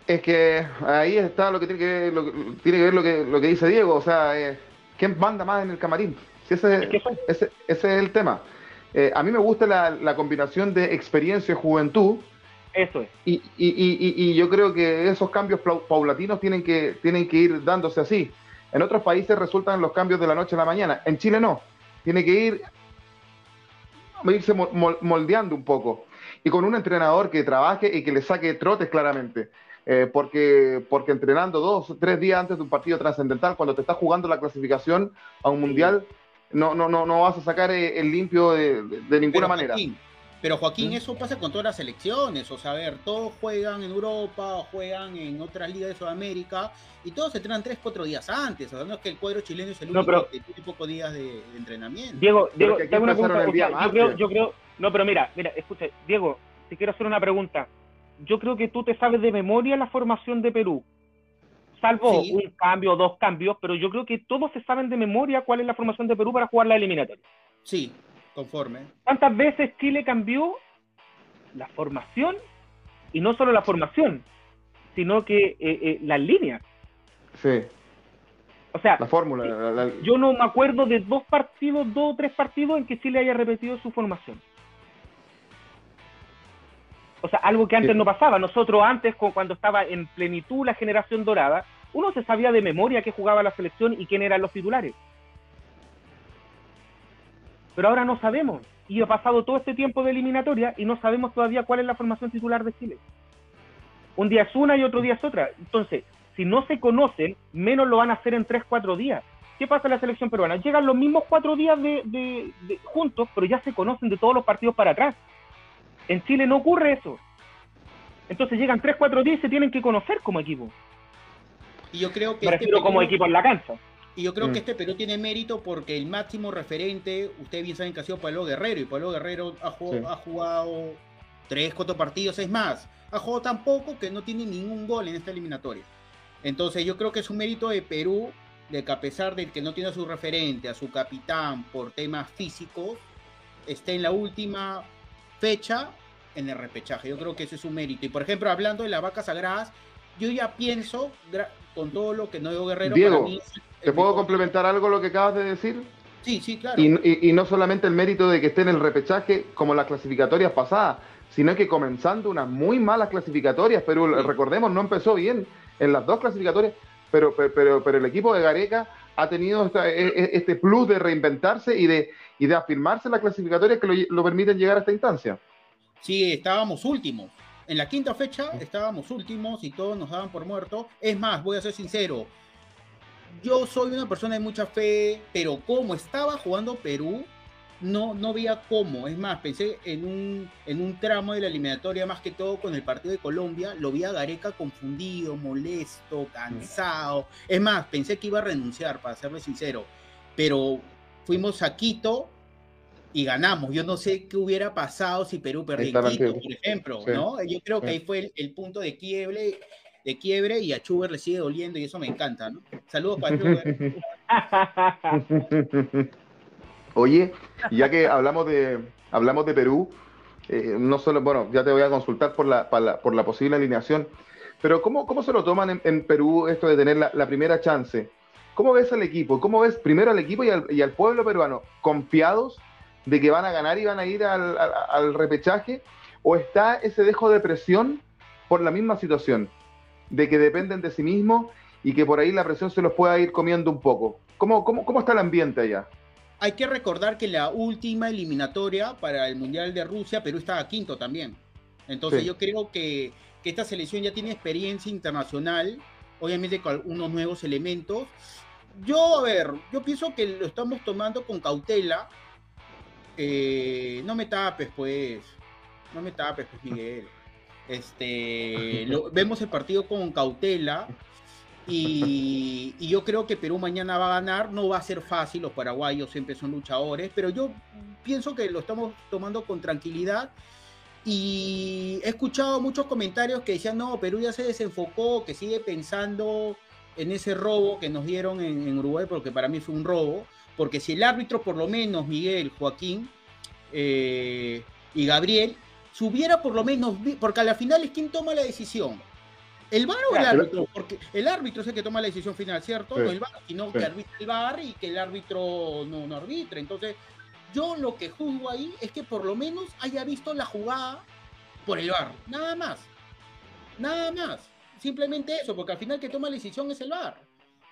Speaker 1: Es que ahí está lo que tiene que ver lo, que, tiene que, ver lo que, lo que dice Diego, o sea, eh, ¿quién manda más en el camarín? Si ese, ese, es el tema. Eh, a mí me gusta la, la, combinación de experiencia y juventud.
Speaker 3: Eso es.
Speaker 1: Y, y, y, y, yo creo que esos cambios paulatinos tienen que, tienen que ir dándose así. En otros países resultan los cambios de la noche a la mañana. En Chile no. Tiene que ir irse moldeando un poco. Y con un entrenador que trabaje y que le saque trotes claramente. Eh, porque, porque entrenando dos o tres días antes de un partido trascendental, cuando te estás jugando la clasificación a un mundial, no, no, no, no vas a sacar eh, el limpio de, ninguna manera.
Speaker 4: pero Joaquín, ¿Mm? eso pasa con todas las selecciones, o sea, a ver, todos juegan en Europa, juegan en otras ligas de Sudamérica, y todos se entrenan tres, cuatro días antes, o sea, no es que el cuadro chileno es el único que tiene pocos días de, entrenamiento.
Speaker 3: Diego, Diego, tengo una pregunta, yo, creo, yo creo, no, pero mira, mira, escucha, Diego, te quiero hacer una pregunta yo creo que tú te sabes de memoria la formación de Perú, salvo un cambio, dos cambios, pero yo creo que todos se saben de memoria cuál es la formación de Perú para jugar la eliminatoria.
Speaker 4: Sí, conforme.
Speaker 3: ¿Cuántas veces Chile cambió la formación? Y no solo la formación, sino que eh, eh, las líneas.
Speaker 1: Sí.
Speaker 3: O sea,
Speaker 1: la fórmula.
Speaker 3: Yo no me acuerdo de dos partidos, dos o tres partidos en que Chile haya repetido su formación. O sea, algo que antes no pasaba. Nosotros antes, cuando estaba en plenitud la generación dorada, uno se sabía de memoria qué jugaba la selección y quién eran los titulares. Pero ahora no sabemos. Y ha pasado todo este tiempo de eliminatoria y no sabemos todavía cuál es la formación titular de Chile. Un día es una y otro día es otra. Entonces, si no se conocen, menos lo van a hacer en tres, cuatro días. ¿Qué pasa en la selección peruana? Llegan los mismos cuatro días de juntos, pero ya se conocen de todos los partidos para atrás. En Chile no ocurre eso. Entonces llegan 3, 4 días y se tienen que conocer como equipo.
Speaker 4: Y yo creo que.
Speaker 3: Me este como equipo en la cancha.
Speaker 4: Y yo creo que mm. este Perú tiene mérito porque el máximo referente, ustedes bien saben que ha sido Pablo Guerrero, y Pablo Guerrero ha jugado, ha jugado 3, 4 partidos, es más, ha jugado tan poco que no tiene ningún gol en esta eliminatoria. Entonces yo creo que es un mérito de Perú de que a pesar de que no tiene a su referente, a su capitán por temas físicos, esté en la última fecha en el repechaje. Yo creo que ese es un mérito. Y por ejemplo, hablando de las vacas sagradas, yo ya pienso, con todo lo que no digo Guerrero,
Speaker 1: Diego, ¿te puedo complementar algo lo que acabas de decir?
Speaker 4: Sí, sí, claro.
Speaker 1: Y, no solamente el mérito de que esté en el repechaje como las clasificatorias pasadas, sino que comenzando unas muy malas clasificatorias, pero recordemos, no empezó bien en las dos clasificatorias, pero, pero, pero, el equipo de Gareca ha tenido e, e, este plus de reinventarse y de, afirmarse en las clasificatorias que lo, lo permiten llegar a esta instancia.
Speaker 4: Sí, estábamos últimos. En la quinta fecha estábamos últimos y todos nos daban por muerto. Es más, voy a ser sincero, yo soy una persona de mucha fe, pero como estaba jugando Perú, no, no veía cómo. Es más, pensé en un, en un tramo de la eliminatoria, más que todo con el partido de Colombia, lo vi a Gareca confundido, molesto, cansado. Es más, pensé que iba a renunciar, para serle sincero. Pero fuimos a Quito y ganamos. Yo no sé qué hubiera pasado si Perú perdía por ejemplo, ¿no? Yo creo que ahí fue el, punto de quiebre, de quiebre y a Chuber le sigue doliendo y eso me encanta, ¿no? Saludos para Chuber.
Speaker 1: Oye, ya que hablamos de hablamos de Perú, eh, no solo, bueno, ya te voy a consultar por la, por la posible alineación, pero ¿cómo, cómo se lo toman en, Perú esto de tener la, primera chance? ¿Cómo ves al equipo? ¿Cómo ves primero al equipo y al, al pueblo peruano? ¿Confiados de que van a ganar y van a ir al, repechaje? ¿O está ese dejo de presión por la misma situación? De que dependen de sí mismos y que por ahí la presión se los pueda ir comiendo un poco. ¿Cómo, cómo, cómo está el ambiente allá?
Speaker 4: Hay que recordar que la última eliminatoria para el Mundial de Rusia, Perú estaba quinto también. Entonces yo creo que, que, esta selección ya tiene experiencia internacional, obviamente con unos nuevos elementos. Yo, a ver, yo pienso que lo estamos tomando con cautela, eh, no me tapes, pues. No me tapes, pues, Miguel. Este, vemos el partido con cautela. Y, yo creo que Perú mañana va a ganar. No va a ser fácil, los paraguayos siempre son luchadores, pero yo pienso que lo estamos tomando con tranquilidad. Y he escuchado muchos comentarios que decían, no, Perú ya se desenfocó, que sigue pensando en ese robo que nos dieron en Uruguay, porque para mí fue un robo porque si el árbitro, por lo menos Miguel, Joaquín eh, y Gabriel, si hubiera por lo menos, porque a la final es quien toma la decisión. ¿El VAR o el árbitro? Porque el árbitro es el que toma la decisión final, ¿cierto? No el VAR, sino que arbitra el VAR y que el árbitro no, no arbitre. Entonces, yo lo que juzgo ahí es que por lo menos haya visto la jugada por el VAR. Nada más. Nada más. Simplemente eso, porque al final que toma la decisión es el VAR.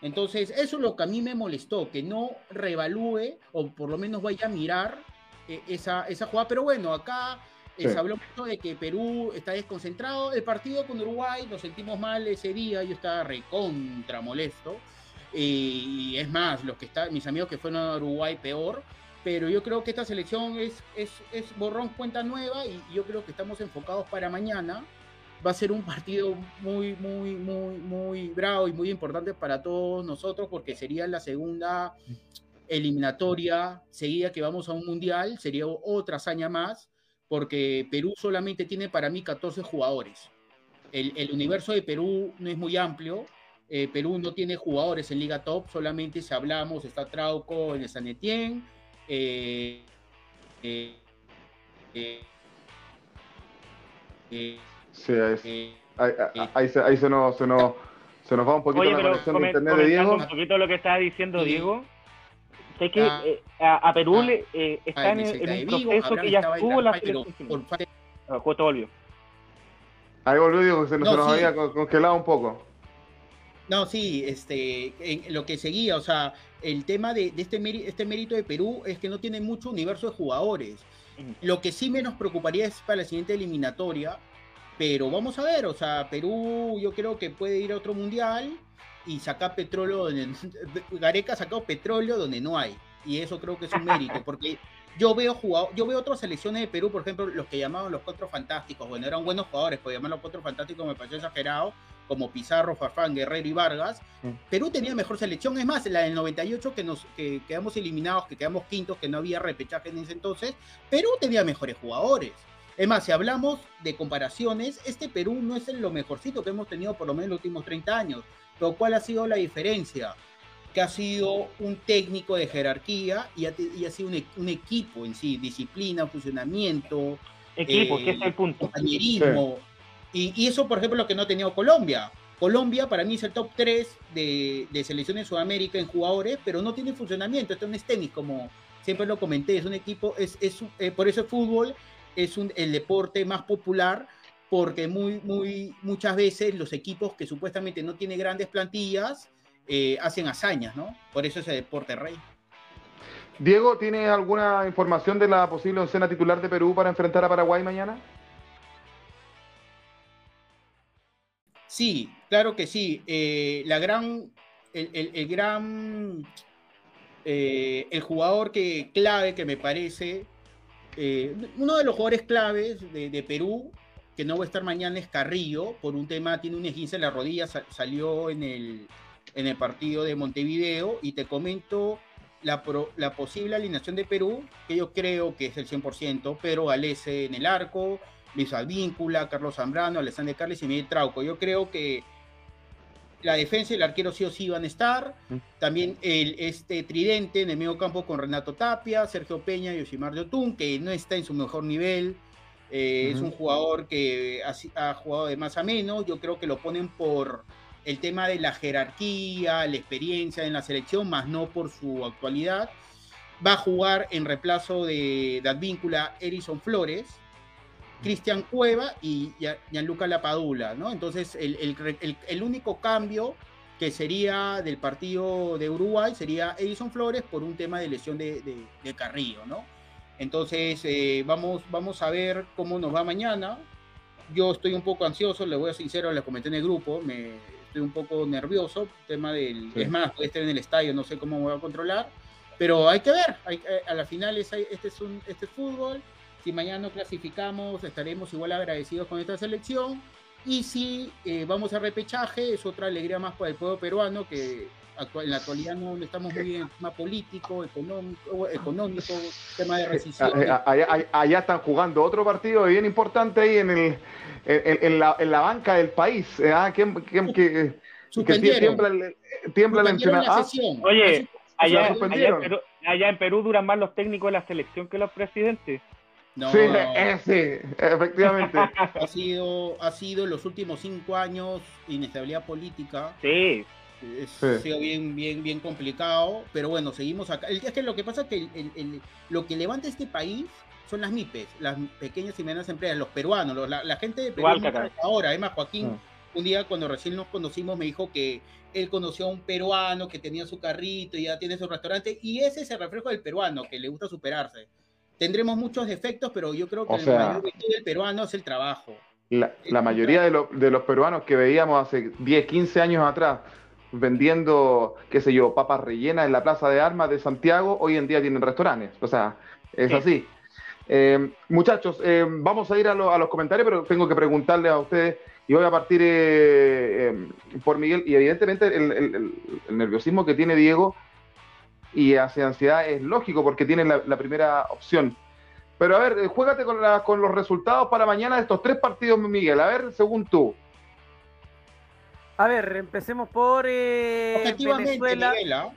Speaker 4: Entonces, eso es lo que a mí me molestó, que no revalúe o por lo menos vaya a mirar eh, esa, esa jugada. Pero bueno, acá se habló mucho de que Perú está desconcentrado. El partido con Uruguay nos sentimos mal ese día, yo estaba recontra molesto. y es más, los que están, mis amigos que fueron a Uruguay peor. Pero yo creo que esta selección es, es, es borrón cuenta nueva y yo creo que estamos enfocados para mañana va a ser un partido muy, muy, muy, muy bravo y muy importante para todos nosotros porque sería la segunda eliminatoria seguida que vamos a un mundial, sería otra hazaña más, porque Perú solamente tiene para mí 14 jugadores. El, el universo de Perú no es muy amplio, eh, Perú no tiene jugadores en Liga Top, solamente si hablamos, está Trauco en el San Etienne, eh, eh,
Speaker 1: Sí, ahí, ahí, se, ahí se, nos, se, nos, se nos va un poquito la conexión de internet de Diego.
Speaker 3: un poquito lo que estaba diciendo Diego. Es que ah. eh, a, a, Perú ah. eh, está en, en, un proceso que ya estuvo la selección. Ah, justo volvió.
Speaker 1: Ahí volvió se, no, se nos había congelado un poco.
Speaker 4: No, sí, este, en lo que seguía, o sea, el tema de, de este, este mérito de Perú es que no tiene mucho universo de jugadores. Lo que sí menos preocuparía es para la siguiente eliminatoria, pero vamos a ver, o sea, Perú yo creo que puede ir a otro mundial y sacar petróleo, Gareca ha sacado petróleo donde no hay. Y eso creo que es un mérito, porque yo veo jugado, yo veo otras selecciones de Perú, por ejemplo, los que llamaban los cuatro fantásticos, bueno, eran buenos jugadores, pues llamar los cuatro fantásticos me pareció exagerado, como Pizarro, Farfán, Guerrero y Vargas. Perú tenía mejor selección, es más, la del 98 que nos que quedamos eliminados, que quedamos quintos, que no había repechaje en ese entonces, Perú tenía mejores jugadores. Es más, si hablamos de comparaciones, este Perú no es lo mejorcito que hemos tenido por lo menos en los últimos 30 años. Pero ¿cuál ha sido la diferencia? Que ha sido un técnico de jerarquía y ha, sido un, equipo en sí, disciplina, funcionamiento.
Speaker 3: Equipo, que es el punto.
Speaker 4: Compañerismo. Y, eso, por ejemplo, lo que no ha tenido Colombia. Colombia para mí es el top 3 de, de selecciones de Sudamérica en jugadores, pero no tiene funcionamiento. Esto no es tenis, como siempre lo comenté. Es un equipo, es, es eh, por eso el fútbol es un, el deporte más popular porque muy, muy, muchas veces los equipos que supuestamente no tienen grandes plantillas eh, hacen hazañas, ¿no? Por eso es el deporte rey.
Speaker 1: Diego, ¿tiene alguna información de la posible oncena titular de Perú para enfrentar a Paraguay mañana?
Speaker 4: Sí, claro que sí. Eh, la gran, el, gran, eh, el jugador que clave que me parece eh, uno de los jugadores claves de, Perú, que no va a estar mañana, es Carrillo, por un tema, tiene un esguince en la rodilla, salió en el, en el partido de Montevideo, y te comento la, la posible alineación de Perú, que yo creo que es el 100%, pero Alese en el arco, Luis Advíncula, Carlos Zambrano, Alexander Carles y Miguel Trauco. Yo creo que la defensa y el arquero sí o sí van a estar. También el, este tridente en el medio campo con Renato Tapia, Sergio Peña y Yoshimar Yotun, que no está en su mejor nivel. Eh, es un jugador que ha, jugado de más a menos. Yo creo que lo ponen por el tema de la jerarquía, la experiencia en la selección, más no por su actualidad. Va a jugar en reemplazo de, de Advíncula Erison Flores Cristian Cueva y Gianluca Lapadula, ¿no? Entonces, el, único cambio que sería del partido de Uruguay sería Edison Flores por un tema de lesión de, Carrillo, ¿no? Entonces, eh, vamos, vamos a ver cómo nos va mañana. Yo estoy un poco ansioso, le voy a ser sincero, le comenté en el grupo, me estoy un poco nervioso, tema del... Es más, puede estar en el estadio, no sé cómo me voy a controlar, pero hay que ver, a la final este, es un, este es fútbol, si mañana no clasificamos, estaremos igual agradecidos con esta selección. Y si eh, vamos a repechaje, es otra alegría más para el pueblo peruano que en la actualidad no estamos muy bien, tema político, económico, económico tema de resisión.
Speaker 1: Allá, están jugando otro partido bien importante ahí en, el, en, la, en la banca del país. ¿eh? Ah, que, que,
Speaker 3: tiembla, tiembla la, la Oye, allá, allá, allá en Perú duran más los técnicos de la selección que los presidentes.
Speaker 1: No, sí, eh, sí, efectivamente.
Speaker 4: ha sido, ha sido en los últimos cinco años inestabilidad política.
Speaker 3: Sí.
Speaker 4: Ha sido bien, bien, bien complicado, pero bueno, seguimos acá. Es que lo que pasa es que lo que levanta este país son las MIPES, las pequeñas y medianas empresas, los peruanos, la, gente de Perú ahora, además Joaquín, mm. un día cuando recién nos conocimos me dijo que él conoció a un peruano que tenía su carrito y ya tiene su restaurante, y ese es el reflejo del peruano, que le gusta superarse. Tendremos muchos defectos, pero yo creo que el mayor del peruano es el trabajo.
Speaker 1: La, mayoría de, de, los peruanos que veíamos hace 10, 15 años atrás vendiendo, qué sé yo, papas rellenas en la Plaza de Armas de Santiago, hoy en día tienen restaurantes. O sea, es así. Eh, muchachos, eh, vamos a ir a, los comentarios, pero tengo que preguntarle a ustedes y voy a partir eh, por Miguel y evidentemente el, nerviosismo que tiene Diego y hacia ansiedad es lógico porque tiene la, primera opción. Pero a ver, juégate con, con, los resultados para mañana de estos tres partidos, Miguel. A ver, según tú.
Speaker 2: A ver, empecemos por
Speaker 4: objetivamente, Venezuela.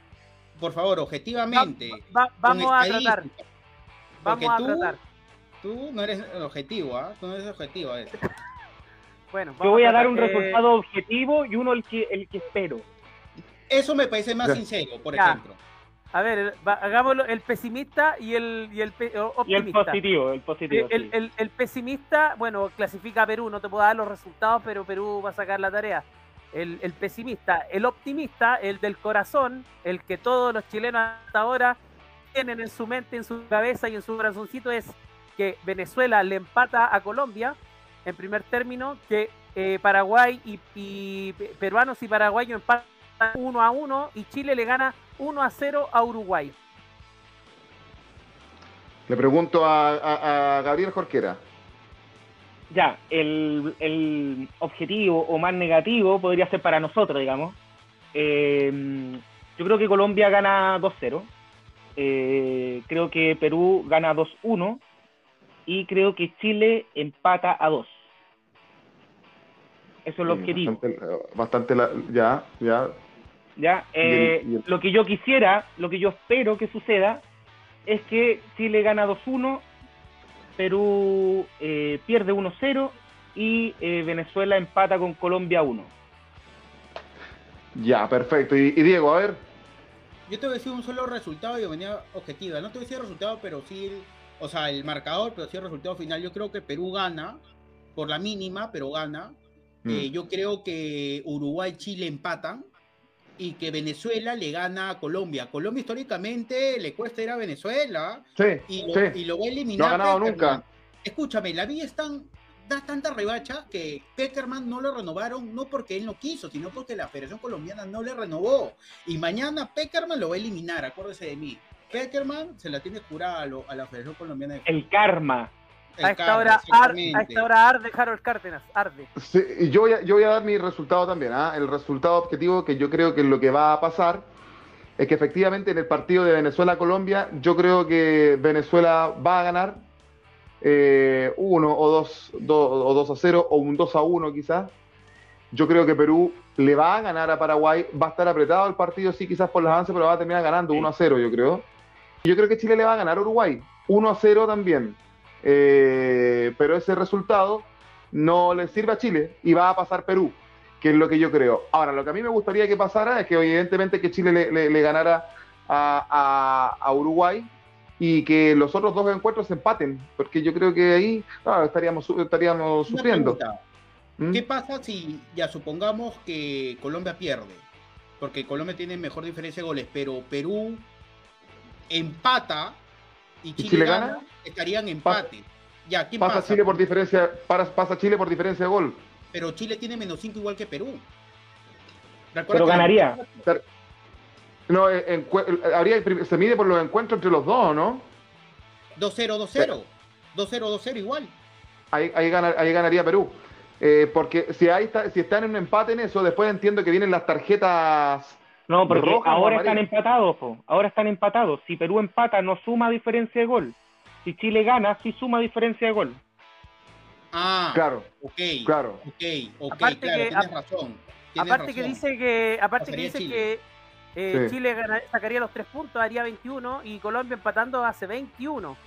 Speaker 4: Por favor, objetivamente.
Speaker 2: vamos a tratar. Vamos a tratar.
Speaker 4: Tú no eres objetivo, ¿ah? Tú no eres objetivo a eso.
Speaker 3: bueno, yo voy a, dar un resultado objetivo y uno el que, el que espero.
Speaker 4: Eso me parece más sincero, por ejemplo.
Speaker 2: A ver, hagámoslo el pesimista y el, y el optimista. Y el
Speaker 3: positivo, el positivo.
Speaker 2: El, el, pesimista, bueno, clasifica a Perú, no te puedo dar los resultados, pero Perú va a sacar la tarea. El, el pesimista, el optimista, el del corazón, el que todos los chilenos hasta ahora tienen en su mente, en su cabeza y en su corazoncito es que Venezuela le empata a Colombia en primer término, que eh, Paraguay y, peruanos y paraguayos empatan 1 a 1 y Chile le gana 1 a 0 a Uruguay.
Speaker 1: Le pregunto a, Gabriel Jorquera.
Speaker 3: Ya, el, objetivo o más negativo podría ser para nosotros, digamos. Eh, yo creo que Colombia gana 2-0. Eh, creo que Perú gana 2-1 y creo que Chile empata a 2. Eso es lo objetivo.
Speaker 1: Bastante, ya, ya.
Speaker 3: Ya, eh, lo que yo quisiera, lo que yo espero que suceda es que Chile gana 2-1, Perú eh, pierde 1-0 y Venezuela empata con Colombia 1.
Speaker 1: Ya, perfecto. y Diego, a ver.
Speaker 4: Yo te voy a decir un solo resultado y venía objetiva. No te voy a decir el resultado, pero sí, o sea, el marcador, pero sí el resultado final. Yo creo que Perú gana, por la mínima, pero gana. Mm. Eh, yo creo que Uruguay y Chile empatan y que Venezuela le gana a Colombia. Colombia históricamente le cuesta ir a Venezuela
Speaker 1: sí,
Speaker 4: y, lo, y lo va a eliminar.
Speaker 1: No ha ganado nunca.
Speaker 4: Escúchame, la vida es tan da tanta rebacha que Peckerman no lo renovaron no porque él no quiso, sino porque la Federación Colombiana no le renovó. Y mañana Peckerman lo va a eliminar, acuérdese de mí. Peckerman se la tiene curada a, la Federación Colombiana
Speaker 3: El karma.
Speaker 2: A, esta hora arde Harold Cárdenas, arde.
Speaker 1: yo, voy a, yo voy a dar mi resultado también. ¿ah? El resultado objetivo que yo creo que lo que va a pasar es que efectivamente en el partido de Venezuela-Colombia, yo creo que Venezuela va a ganar eh, uno o dos, o dos a 0 o un 2 a 1 quizás. Yo creo que Perú le va a ganar a Paraguay, va a estar apretado el partido, sí, quizás por los avances, pero va a terminar ganando 1 a 0, yo creo. Yo creo que Chile le va a ganar a Uruguay, 1 a 0 también. Eh, pero ese resultado no le sirve a Chile y va a pasar Perú, que es lo que yo creo. Ahora, lo que a mí me gustaría que pasara es que evidentemente que Chile le, ganara a Uruguay, y que los otros dos encuentros se empaten, porque yo creo que ahí estaríamos, estaríamos sufriendo.
Speaker 4: ¿Mm? ¿Qué pasa si ya supongamos que Colombia pierde? Porque Colombia tiene mejor diferencia de goles, pero Perú empata y Chile, gana, estarían empate. ya,
Speaker 1: ¿quién pasa, Chile por diferencia, pasa Chile por diferencia de gol.
Speaker 4: Pero Chile tiene menos 5 igual que Perú.
Speaker 3: Pero ganaría.
Speaker 1: No, en, habría, se mide por los encuentros entre los dos, ¿no?
Speaker 4: 2-0, 2-0. 2-0, 2-0 igual.
Speaker 1: Ahí, ahí, ahí ganaría Perú. Eh, porque si, ahí está, si están en un empate en eso, después entiendo que vienen las tarjetas.
Speaker 3: No, porque ahora están empatados. Ahora están empatados. Si Perú empata, no suma diferencia de gol. Si Chile gana, sí suma diferencia de gol.
Speaker 4: Ah,
Speaker 1: claro.
Speaker 4: Ok,
Speaker 1: claro.
Speaker 4: Ok, ok, aparte claro, que, tienes razón.
Speaker 2: aparte que dice que, aparte que dice que Eh, Chile sacaría los tres puntos, haría 21 y Colombia empatando hace 21. O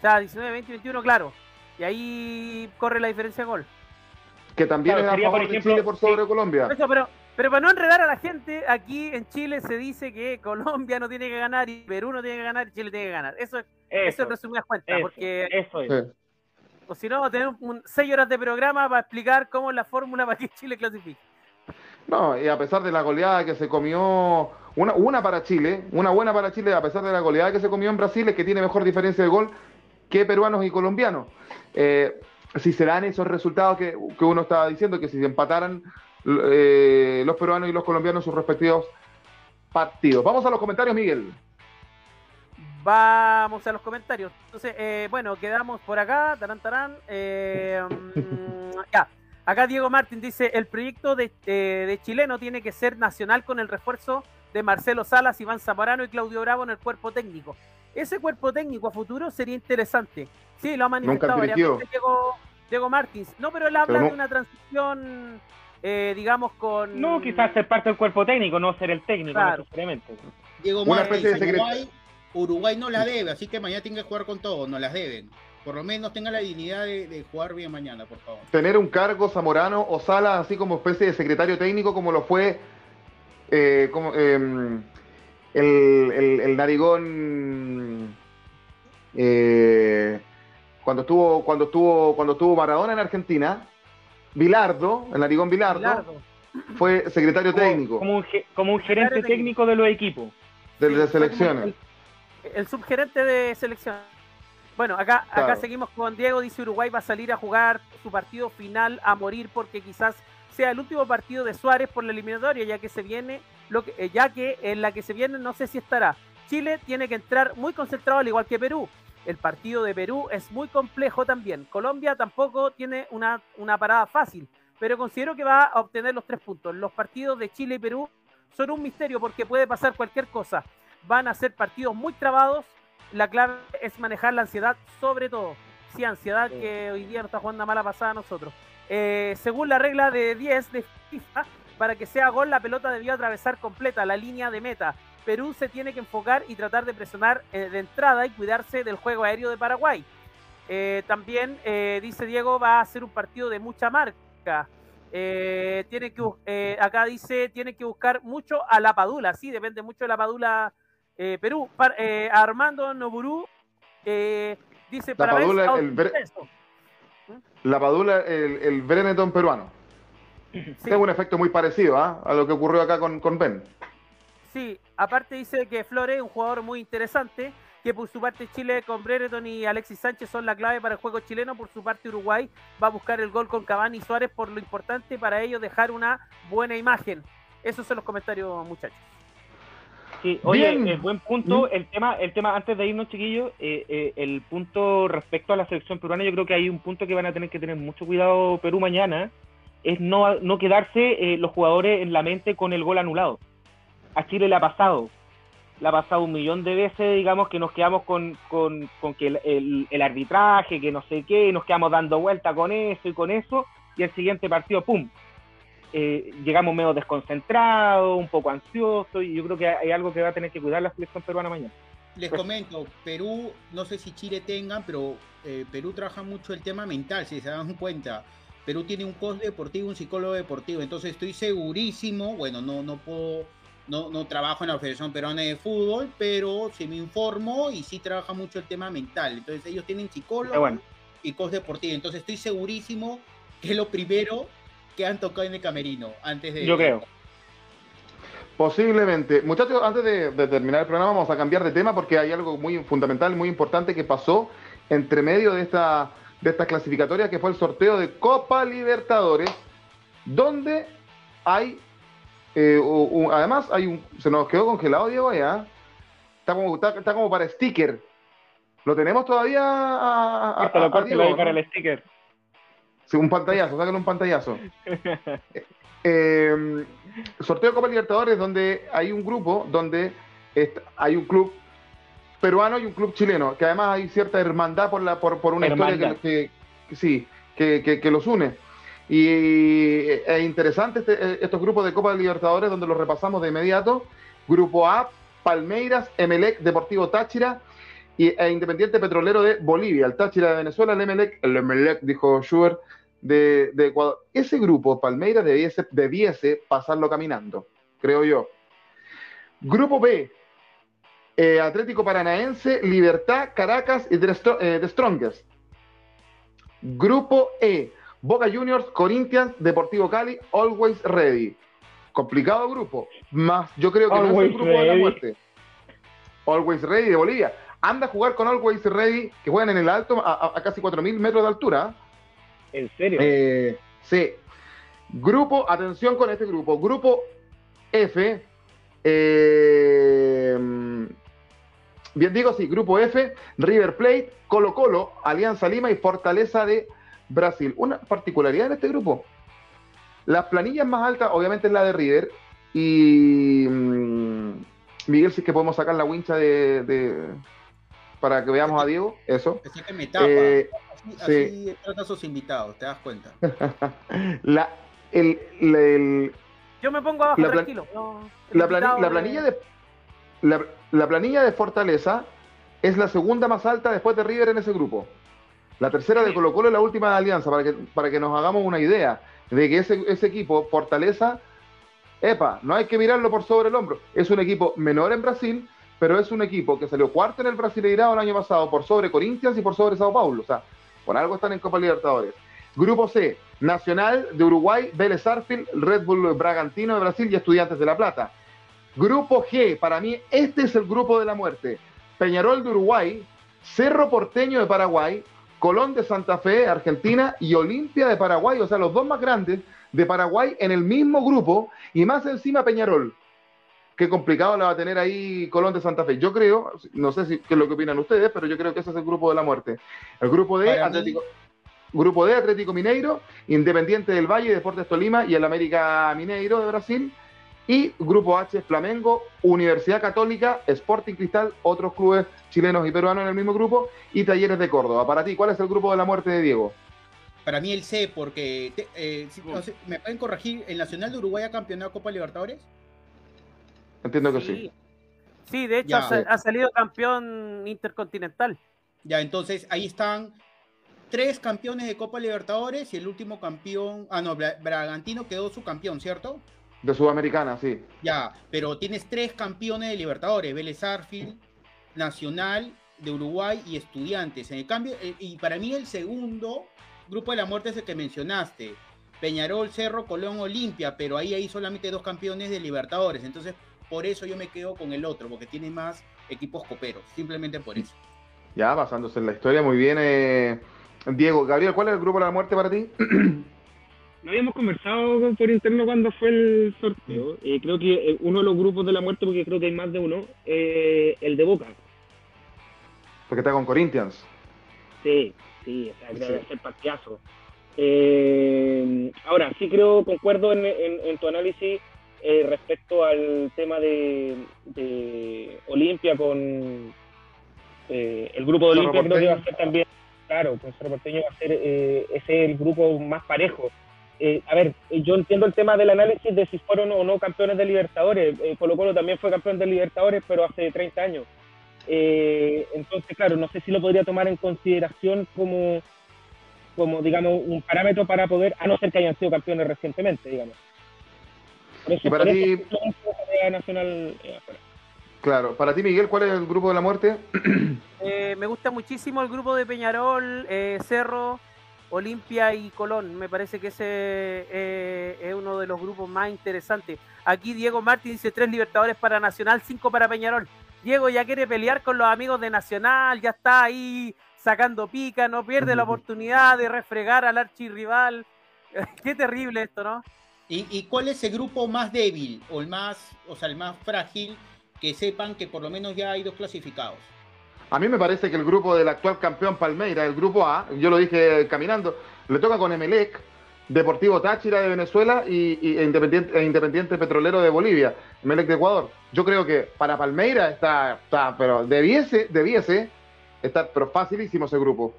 Speaker 2: sea, 19, 20, 21, claro. Y ahí corre la diferencia de gol.
Speaker 1: Que también es a favor de Chile por sobre Colombia.
Speaker 2: pero, pero para no enredar a la gente, aquí en Chile se dice que Colombia no tiene que ganar y Perú no tiene que ganar y Chile tiene que ganar. Eso, eso, eso es resumidas cuentas, porque
Speaker 3: eso es.
Speaker 2: o si no, un, seis horas de programa para explicar cómo es la fórmula para que Chile clasifique.
Speaker 1: No, y a pesar de la goleada que se comió, una, una para Chile, una buena para Chile, a pesar de la goleada que se comió en Brasil, es que tiene mejor diferencia de gol que peruanos y colombianos. Eh, si se dan esos resultados que, uno estaba diciendo, que si se empataran eh, los peruanos y los colombianos sus respectivos partidos. Vamos a los comentarios, Miguel.
Speaker 2: Vamos a los comentarios. Entonces, eh, bueno, quedamos por acá. Tarán, tarán. Mm, ya. Acá Diego Martín dice, el proyecto de, de, chileno tiene que ser nacional con el refuerzo de Marcelo Salas, Iván Zamorano y Claudio Bravo en el cuerpo técnico. Ese cuerpo técnico a futuro sería interesante. Sí, lo ha manifestado Diego, Diego Martins. No, pero él habla de una transición, eh, digamos, con...
Speaker 3: No, quizás ser parte del cuerpo técnico, no ser el técnico claro. necesariamente.
Speaker 4: Diego Uruguay, Uruguay no la debe, así que mañana tiene que jugar con todo, no las deben por lo menos tenga la dignidad de, jugar bien mañana, por favor.
Speaker 1: Tener un cargo Zamorano o Sala, así como especie de secretario técnico, como lo fue eh, como, em, el, narigón eh, cuando estuvo cuando estuvo cuando estuvo Maradona en Argentina Vilardo el narigón Vilardo, fue secretario técnico.
Speaker 3: como un, como un gerente técnico. de los equipos.
Speaker 1: De, las selecciones.
Speaker 2: el, subgerente de selecciones bueno, acá, acá seguimos con Diego, dice Uruguay va a salir a jugar su partido final a morir porque quizás sea el último partido de Suárez por la eliminatoria, ya que se viene, lo que, eh, ya que en la que se viene no sé si estará. Chile tiene que entrar muy concentrado al igual que Perú. El partido de Perú es muy complejo también. Colombia tampoco tiene una, una parada fácil, pero considero que va a obtener los tres puntos. Los partidos de Chile y Perú son un misterio porque puede pasar cualquier cosa. Van a ser partidos muy trabados la clave es manejar la ansiedad sobre todo. Sí, ansiedad que hoy día nos está jugando mala pasada a nosotros. Eh, según la regla de 10 de FIFA, para que sea gol la pelota debió atravesar completa la línea de meta. Perú se tiene que enfocar y tratar de presionar eh, de entrada y cuidarse del juego aéreo de Paraguay. Eh, también, dice Diego, va a ser un partido de mucha marca. tiene que, acá dice, tiene que buscar mucho a la Padula, sí, depende mucho de la Padula eh, Perú, eh, Armando Noburu eh, dice
Speaker 1: la Padula, el, la Padula, el, el peruano. Tiene un efecto muy parecido ¿ah? a lo que ocurrió acá con, con Ben.
Speaker 2: Sí, aparte dice que Flores es un jugador muy interesante, que por su parte Chile con Brereton y Alexis Sánchez son la clave para el juego chileno, por su parte Uruguay va a buscar el gol con Cavani y Suárez por lo importante para ellos dejar una buena imagen. Esos son los comentarios muchachos.
Speaker 3: Sí, oye, eh, buen punto. ¿Mm? El tema, el tema antes de irnos, chiquillos, eh, eh, el punto respecto a la selección peruana, yo creo que hay un punto que van a tener que tener mucho cuidado Perú mañana, es no, no quedarse los jugadores en la mente con el gol anulado. A Chile le ha pasado, le ha pasado un millón de veces, digamos, que nos quedamos con, con, que el, el, arbitraje, que no sé qué, nos quedamos dando vuelta con eso y con eso, y el siguiente partido, ¡pum!, eh, llegamos medio desconcentrados, un poco ansiosos, y yo creo que hay algo que va a tener que cuidar la selección peruana mañana.
Speaker 4: Les comento, Perú, no sé si Chile tengan, pero eh, Perú trabaja mucho el tema mental, si se dan cuenta. Perú tiene un coach deportivo, un psicólogo deportivo, entonces estoy segurísimo, bueno, no, no puedo, no, no trabajo en la Federación Peruana de Fútbol, pero se me informo y sí trabaja mucho el tema mental. Entonces ellos tienen psicólogo y coach deportivo, entonces estoy segurísimo que es lo primero que han tocado en el camerino antes de.
Speaker 3: Yo creo.
Speaker 1: Posiblemente. Muchachos, antes de, terminar el programa, vamos a cambiar de tema porque hay algo muy fundamental, muy importante que pasó entre medio de esta, de esta clasificatoria, que fue el sorteo de Copa Libertadores, donde hay. Eh, además, hay un. Se nos quedó congelado, Diego, ya. Está como, está, como para sticker. ¿Lo tenemos todavía?
Speaker 3: A, a, para el sticker
Speaker 1: un pantallazo, sácale un pantallazo. Eh, sorteo de Copa Libertadores donde hay un grupo donde hay un club peruano y un club chileno, que además hay cierta hermandad por la por, por una historia que, sí, que, los une. Y es interesante este, estos grupos de Copa Libertadores donde los repasamos de inmediato, Grupo A, Palmeiras, Emelec, Deportivo Táchira y, e Independiente Petrolero de Bolivia. El Táchira de Venezuela, el Emelec, el Emelec, dijo Schubert, de, Ecuador. Ese grupo, Palmeiras, debiese, debiese pasarlo caminando, creo yo. Grupo B, eh, Atlético Paranaense, Libertad, Caracas y The, eh, Strongest. Grupo E, Boca Juniors, Corinthians, Deportivo Cali, Always Ready. Complicado grupo, más yo creo que no es el grupo de la muerte. Always Ready de Bolivia. Anda a jugar con Always Ready, que juegan en el alto a, casi 4.000 metros de altura.
Speaker 3: ¿En serio?
Speaker 1: Eh, sí. Grupo, atención con este grupo. Grupo F. Eh, bien digo, sí, Grupo F, River Plate, Colo Colo, Alianza Lima y Fortaleza de Brasil. Una particularidad en este grupo. Las planillas más altas, obviamente, es la de River. Y mm, Miguel, si es que podemos sacar la wincha de, para que veamos a Diego, eso.
Speaker 4: Es que me tapa. Eh, así, trata a sus invitados, te das cuenta.
Speaker 1: la, el,
Speaker 2: Yo me pongo abajo, tranquilo.
Speaker 1: la, planilla de la, planilla de Fortaleza es la segunda más alta después de River en ese grupo. La tercera de Colo Colo es la última de Alianza, para que, para que nos hagamos una idea de que ese, ese equipo, Fortaleza, epa, no hay que mirarlo por sobre el hombro. Es un equipo menor en Brasil, pero es un equipo que salió cuarto en el Brasileirado el año pasado por sobre Corinthians y por sobre Sao Paulo. O sea, por algo están en Copa Libertadores. Grupo C, Nacional de Uruguay, Vélez Arfield, Red Bull Bragantino de Brasil y Estudiantes de La Plata. Grupo G, para mí este es el grupo de la muerte. Peñarol de Uruguay, Cerro Porteño de Paraguay, Colón de Santa Fe, Argentina, y Olimpia de Paraguay, o sea, los dos más grandes de Paraguay en el mismo grupo, y más encima Peñarol. Qué complicado la va a tener ahí Colón de Santa Fe. Yo creo, no sé si qué es lo que opinan ustedes, pero yo creo que ese es el grupo de la muerte. El grupo de Atlético, grupo de Atlético Mineiro, Independiente del Valle, Deportes Tolima y el América Mineiro de Brasil. Y Grupo H, Flamengo, Universidad Católica, Sporting Cristal, otros clubes chilenos y peruanos en el mismo grupo, y Talleres de Córdoba. Para ti, ¿cuál es el grupo de la muerte de Diego?
Speaker 4: Para mí el C, porque eh, ¿me pueden corregir? ¿El Nacional de Uruguay ha campeonado Copa Libertadores?
Speaker 1: Entiendo que sí.
Speaker 2: Sí, de hecho ha, salido campeón intercontinental.
Speaker 4: Ya, entonces ahí están tres campeones de Copa Libertadores y el último campeón, ah no, Bragantino quedó su campeón, ¿cierto?
Speaker 1: De Sudamericana, sí.
Speaker 4: Ya, pero tienes tres campeones de Libertadores, Vélez Arfield, Nacional de Uruguay y Estudiantes. En el cambio, eh, y para mí el segundo grupo de la muerte es el que mencionaste. Peñarol, Cerro, Colón, Olimpia, pero ahí hay solamente dos campeones de Libertadores. Entonces, por eso yo me quedo con el otro, porque tiene más equipos coperos, simplemente por eso.
Speaker 1: Ya, basándose en la historia, muy bien. Eh, Diego, Gabriel, ¿cuál es el grupo de la muerte para ti?
Speaker 3: no habíamos conversado por interno cuando fue el sorteo. Eh, creo que eh, uno de los grupos de la muerte, porque creo que hay más de uno, eh, el de Boca.
Speaker 1: Porque está con Corinthians.
Speaker 3: Sí, sí, o sea, creo que es el partidazo. ahora, sí creo, concuerdo en, tu análisis respecto al tema de, Olimpia con el grupo de Olimpia, creo que va a ser también, claro, con Cerro Porteño va a ser ese el grupo más parejo eh, a ver, yo entiendo el tema del análisis de si fueron o no campeones de Libertadores. Eh, Colo Colo también fue campeón de Libertadores, pero hace 30 años. Eh, entonces, claro, no sé si lo podría tomar en consideración como, como, digamos, un parámetro para poder, a no ser que hayan sido campeones recientemente, digamos.
Speaker 1: y para ti... Nacional, claro, para ti, Miguel, ¿cuál es el grupo de la muerte?
Speaker 2: me gusta muchísimo el grupo de Peñarol, Cerro, Olimpia y Colón. Me parece que ese eh, es uno de los grupos más interesantes. Aquí Diego Martín dice tres Libertadores para Nacional, cinco para Peñarol. Diego ya quiere pelear con los amigos de Nacional, ya está ahí sacando pica, no pierde la oportunidad de refregar al archirrival. Qué terrible esto, ¿no?
Speaker 4: ¿Y, ¿Y, cuál es el grupo más débil o el más, o sea, el más frágil que sepan que por lo menos ya hay dos clasificados?
Speaker 1: A mí me parece que el grupo del actual campeón Palmeira, el grupo A, yo lo dije caminando, le toca con Emelec, Deportivo Táchira de Venezuela y, e Independiente, e Independiente, Petrolero de Bolivia, Emelec de Ecuador. Yo creo que para Palmeira está, está pero debiese, debiese estar, pero facilísimo ese grupo.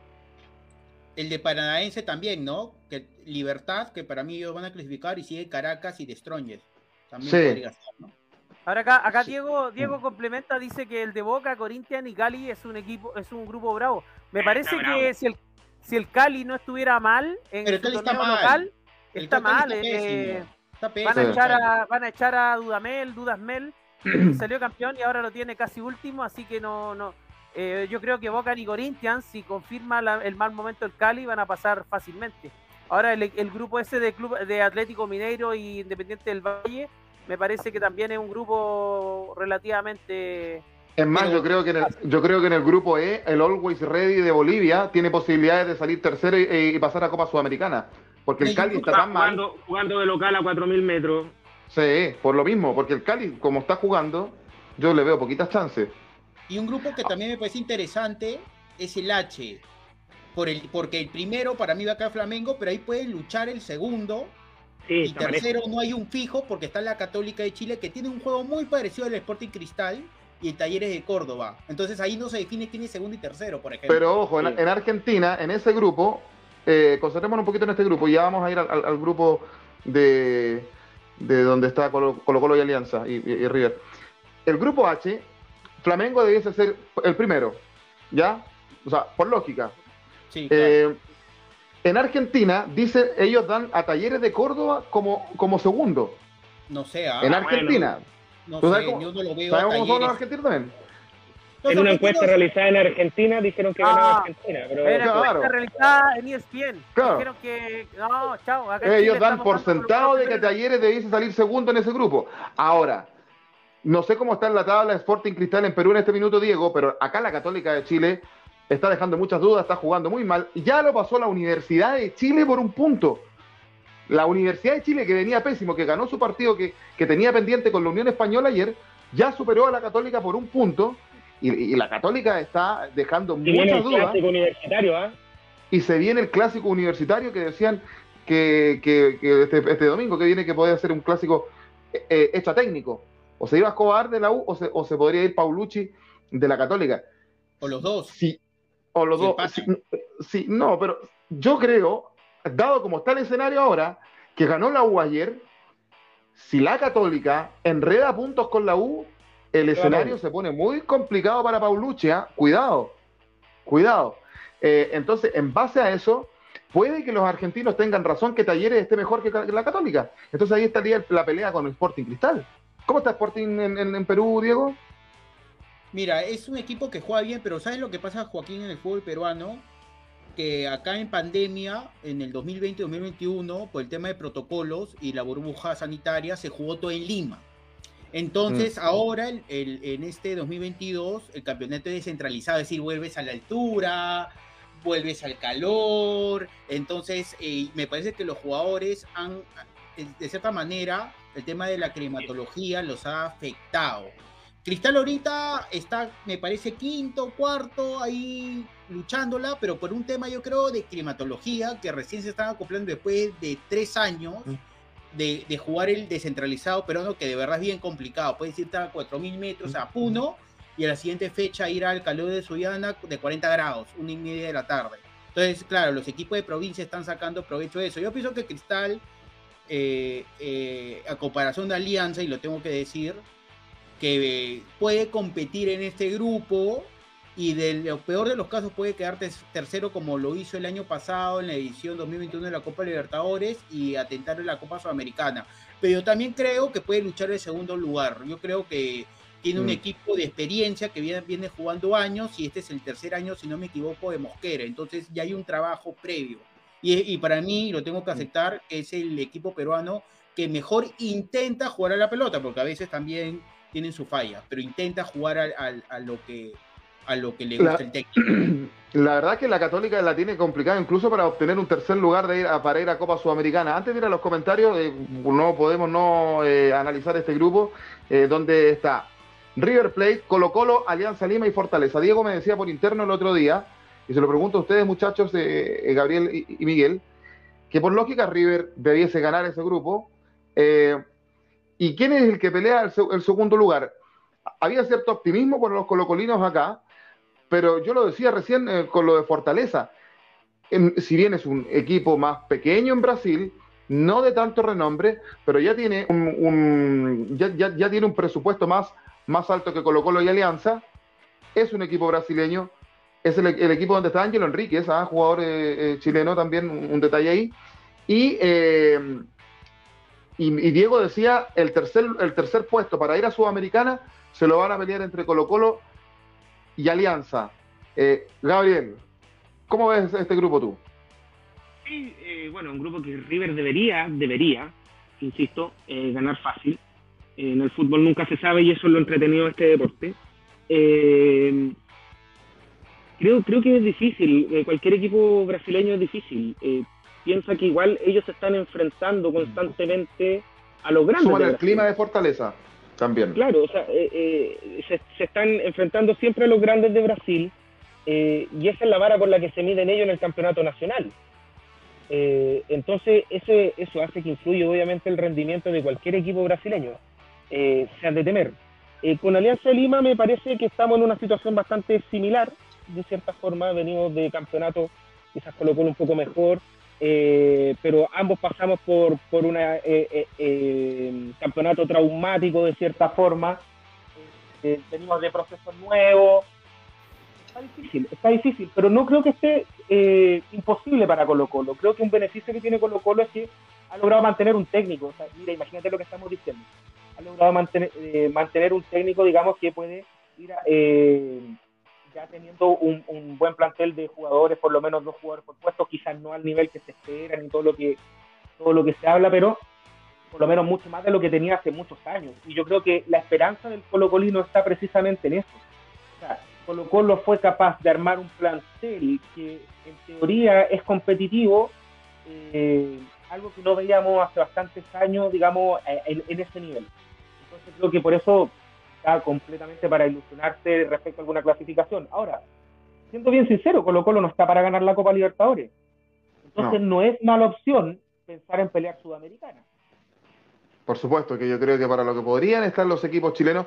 Speaker 4: El de Paranaense también, ¿no? Que Libertad, que para mí ellos van a clasificar, y sigue Caracas y de También
Speaker 1: sí. podría ¿no?
Speaker 2: Ahora acá, acá Diego, Diego complementa, dice que el de Boca, Corinthians y Cali es un equipo, es un grupo bravo. Me parece que si el, si el Cali no estuviera mal en el torneo local, está mal. Eh, van, a echar a, van a echar a Dudamel, Dudasmel, salió campeón y ahora lo tiene casi último, así que no, no. Eh, yo creo que Boca y Corinthians, si confirma el mal momento del Cali, van a pasar fácilmente. Ahora el, el, grupo ese de club de Atlético Mineiro y Independiente del Valle me parece que también es un grupo relativamente...
Speaker 1: Es más, yo creo, que en el, yo creo que en el grupo E, el Always Ready de Bolivia tiene posibilidades de salir tercero y, pasar a Copa Sudamericana. Porque el Cali está tan
Speaker 3: mal. Jugando de local a 4.000 metros.
Speaker 1: Sí, por lo mismo, porque el Cali, como está jugando, yo le veo poquitas chances.
Speaker 4: Y un grupo que también me parece interesante es el H. Por el, porque el primero para mí va a caer Flamengo, pero ahí puede luchar el segundo y tercero, no hay un fijo porque está la Católica de Chile que tiene un juego muy parecido al Sporting Cristal y el Talleres de Córdoba. Entonces ahí no se define quién es segundo y tercero, por ejemplo.
Speaker 1: Pero ojo, en, Argentina, en ese grupo, eh, concentrémonos un poquito en este grupo y ya vamos a ir al, grupo de, de, donde está Colo, Colo, y Alianza y, River. El grupo H, Flamengo debiese ser el primero, ¿ya? O sea, por lógica. Sí, eh, en Argentina, dice, ellos dan a Talleres de Córdoba como, como segundo.
Speaker 4: No sé. Ah,
Speaker 1: en Argentina.
Speaker 4: no sé, yo no lo veo. ¿Sabes cómo son
Speaker 1: los argentinos también?
Speaker 3: en una encuesta realizada en Argentina dijeron que ganaba ah, Argentina. Pero...
Speaker 2: Era una encuesta realizada en ESPN. Claro. Dijeron que. No, chao.
Speaker 1: Ellos dan por sentado de que Talleres debiese salir segundo en ese grupo. Ahora, no sé cómo está en la tabla Sporting Cristal en Perú en este minuto, Diego, pero acá la Católica de Chile está dejando muchas dudas, está jugando muy mal. Ya lo pasó la Universidad de Chile por un punto. La Universidad de Chile, que venía pésimo, que ganó su partido que, tenía pendiente con la Unión Española ayer, ya superó a la Católica por un punto. Y, la Católica está dejando muchas dudas. ¿ah? Y se viene el clásico universitario que decían que, este, este, domingo que viene que puede ser un clásico eh, eh, hecho a técnico. O se iba a Escobar de la U o se, o se podría ir Paulucci de la Católica.
Speaker 4: O los dos.
Speaker 1: Sí, o los dos. Sí, no, pero yo creo, dado como está el escenario ahora, que ganó la U ayer, si la Católica enreda puntos con la U, el escenario se pone muy complicado para Paulucci. Cuidado, cuidado. Eh, entonces, en base a eso, puede que los argentinos tengan razón que Talleres esté mejor que la Católica. Entonces ahí estaría la pelea con el Sporting Cristal. ¿Cómo está Sporting en Perú, Diego?
Speaker 4: Mira, es un equipo que juega bien, pero ¿sabes lo que pasa, Joaquín, en el fútbol peruano? Que acá en pandemia, en el 2020-2021, por el tema de protocolos y la burbuja sanitaria, se jugó todo en Lima. Entonces, mm. ahora, en este 2022, el campeonato es descentralizado, es decir, vuelves a la altura, vuelves al calor. Entonces, eh, me parece que los jugadores han, de cierta manera, el tema de la climatología los ha afectado. Cristal ahorita está, me parece, quinto, cuarto, ahí luchándola, pero por un tema, yo creo, de climatología, que recién se están acoplando después de tres años mm. de, jugar el descentralizado peruano, que de verdad es bien complicado. Puedes irte a 4.000 metros a Puno y a la siguiente fecha ir al calor de Suyana de 40 grados, una y media de la tarde. Entonces, claro, los equipos de provincia están sacando provecho de eso. Yo pienso que Cristal, eh, eh, a comparación de Alianza, y lo tengo que decir, que puede competir en este grupo y de lo peor de los casos puede quedarte tercero como lo hizo el año pasado en la edición 2021 de la Copa Libertadores y atentar en la Copa Sudamericana. Pero yo también creo que puede luchar el segundo lugar. Yo creo que tiene un mm. equipo de experiencia que viene, viene jugando años y este es el tercer año, si no me equivoco, de Mosquera. Entonces ya hay un trabajo previo. Y, y para mí, lo tengo que mm. aceptar, es el equipo peruano que mejor intenta jugar a la pelota, porque a veces también tienen su falla, pero intenta jugar a, lo que a lo que le gusta el técnico.
Speaker 1: La verdad que la Católica la tiene complicada incluso para obtener un tercer lugar de ir a, para ir a Copa Sudamericana. Antes de ir a los comentarios, eh, no podemos no eh, analizar este grupo eh, donde está River Plate, Colo Colo, Alianza Lima y Fortaleza. Diego me decía por interno el otro día, y se lo pregunto a ustedes muchachos, Gabriel y, y, Miguel, que por lógica River debiese ganar ese grupo. ¿Y quién es el que pelea el, segundo lugar? Había cierto optimismo por los colocolinos acá, pero yo lo decía recién eh, con lo de Fortaleza. si bien es un equipo más pequeño en Brasil, no de tanto renombre, pero ya tiene un, ya, tiene un presupuesto más, más alto que Colo Colo y Alianza. Es un equipo brasileño, es el, equipo donde está Ángelo Enríquez, ¿ah? jugador eh, eh, chileno también, un, detalle ahí. Eh, y, Diego decía, el tercer, el tercer puesto para ir a Sudamericana se lo van a pelear entre Colo Colo y Alianza. Gabriel, ¿cómo ves este grupo tú?
Speaker 3: Eh, bueno, un grupo que River debería, debería, insisto, eh, ganar fácil. en el fútbol nunca se sabe y eso es lo entretenido de este deporte. Eh, creo, creo que es difícil, cualquier equipo brasileño es difícil. Piensa que igual ellos se están enfrentando constantemente a los grandes.
Speaker 1: Suman el clima de fortaleza también.
Speaker 3: Claro, o sea, se, se, están enfrentando siempre a los grandes de Brasil y esa es la vara por la que se miden ellos en el campeonato nacional. Eh, entonces, eso, eso hace que influye obviamente el rendimiento de cualquier equipo brasileño, eh, sea de temer. Eh, con Alianza Lima me parece que estamos en una situación bastante similar, de cierta forma, venimos de campeonato, quizás colocó un poco mejor, pero ambos pasamos por, por un campeonato traumático de cierta forma, venimos de procesos nuevos, está difícil, está difícil, pero no creo que esté eh, imposible para Colo Colo. Creo que un beneficio que tiene Colo Colo es que ha logrado mantener un técnico. Mira, imagínate lo que estamos diciendo. Ha logrado mantener, eh, mantener un técnico, digamos, que puede ir eh, ya teniendo un, buen plantel de jugadores, por lo menos dos jugadores por puesto, quizás no al nivel que se espera ni todo lo que todo lo que se habla, pero por lo menos mucho más de lo que tenía hace muchos años. Y yo creo que la esperanza del Colo Colino está precisamente en eso. O sea, Colo Colo fue capaz de armar un plantel que en teoría es competitivo, eh, algo que no veíamos hace bastantes años, digamos, eh, en, ese nivel. Entonces creo que por eso está completamente para ilusionarse respecto a alguna clasificación. Ahora, siendo bien sincero, Colo Colo no está para ganar la Copa Libertadores. Entonces no, no es mala opción pensar en pelear Sudamericana.
Speaker 1: Por supuesto, que yo creo que para lo que podrían estar los equipos chilenos,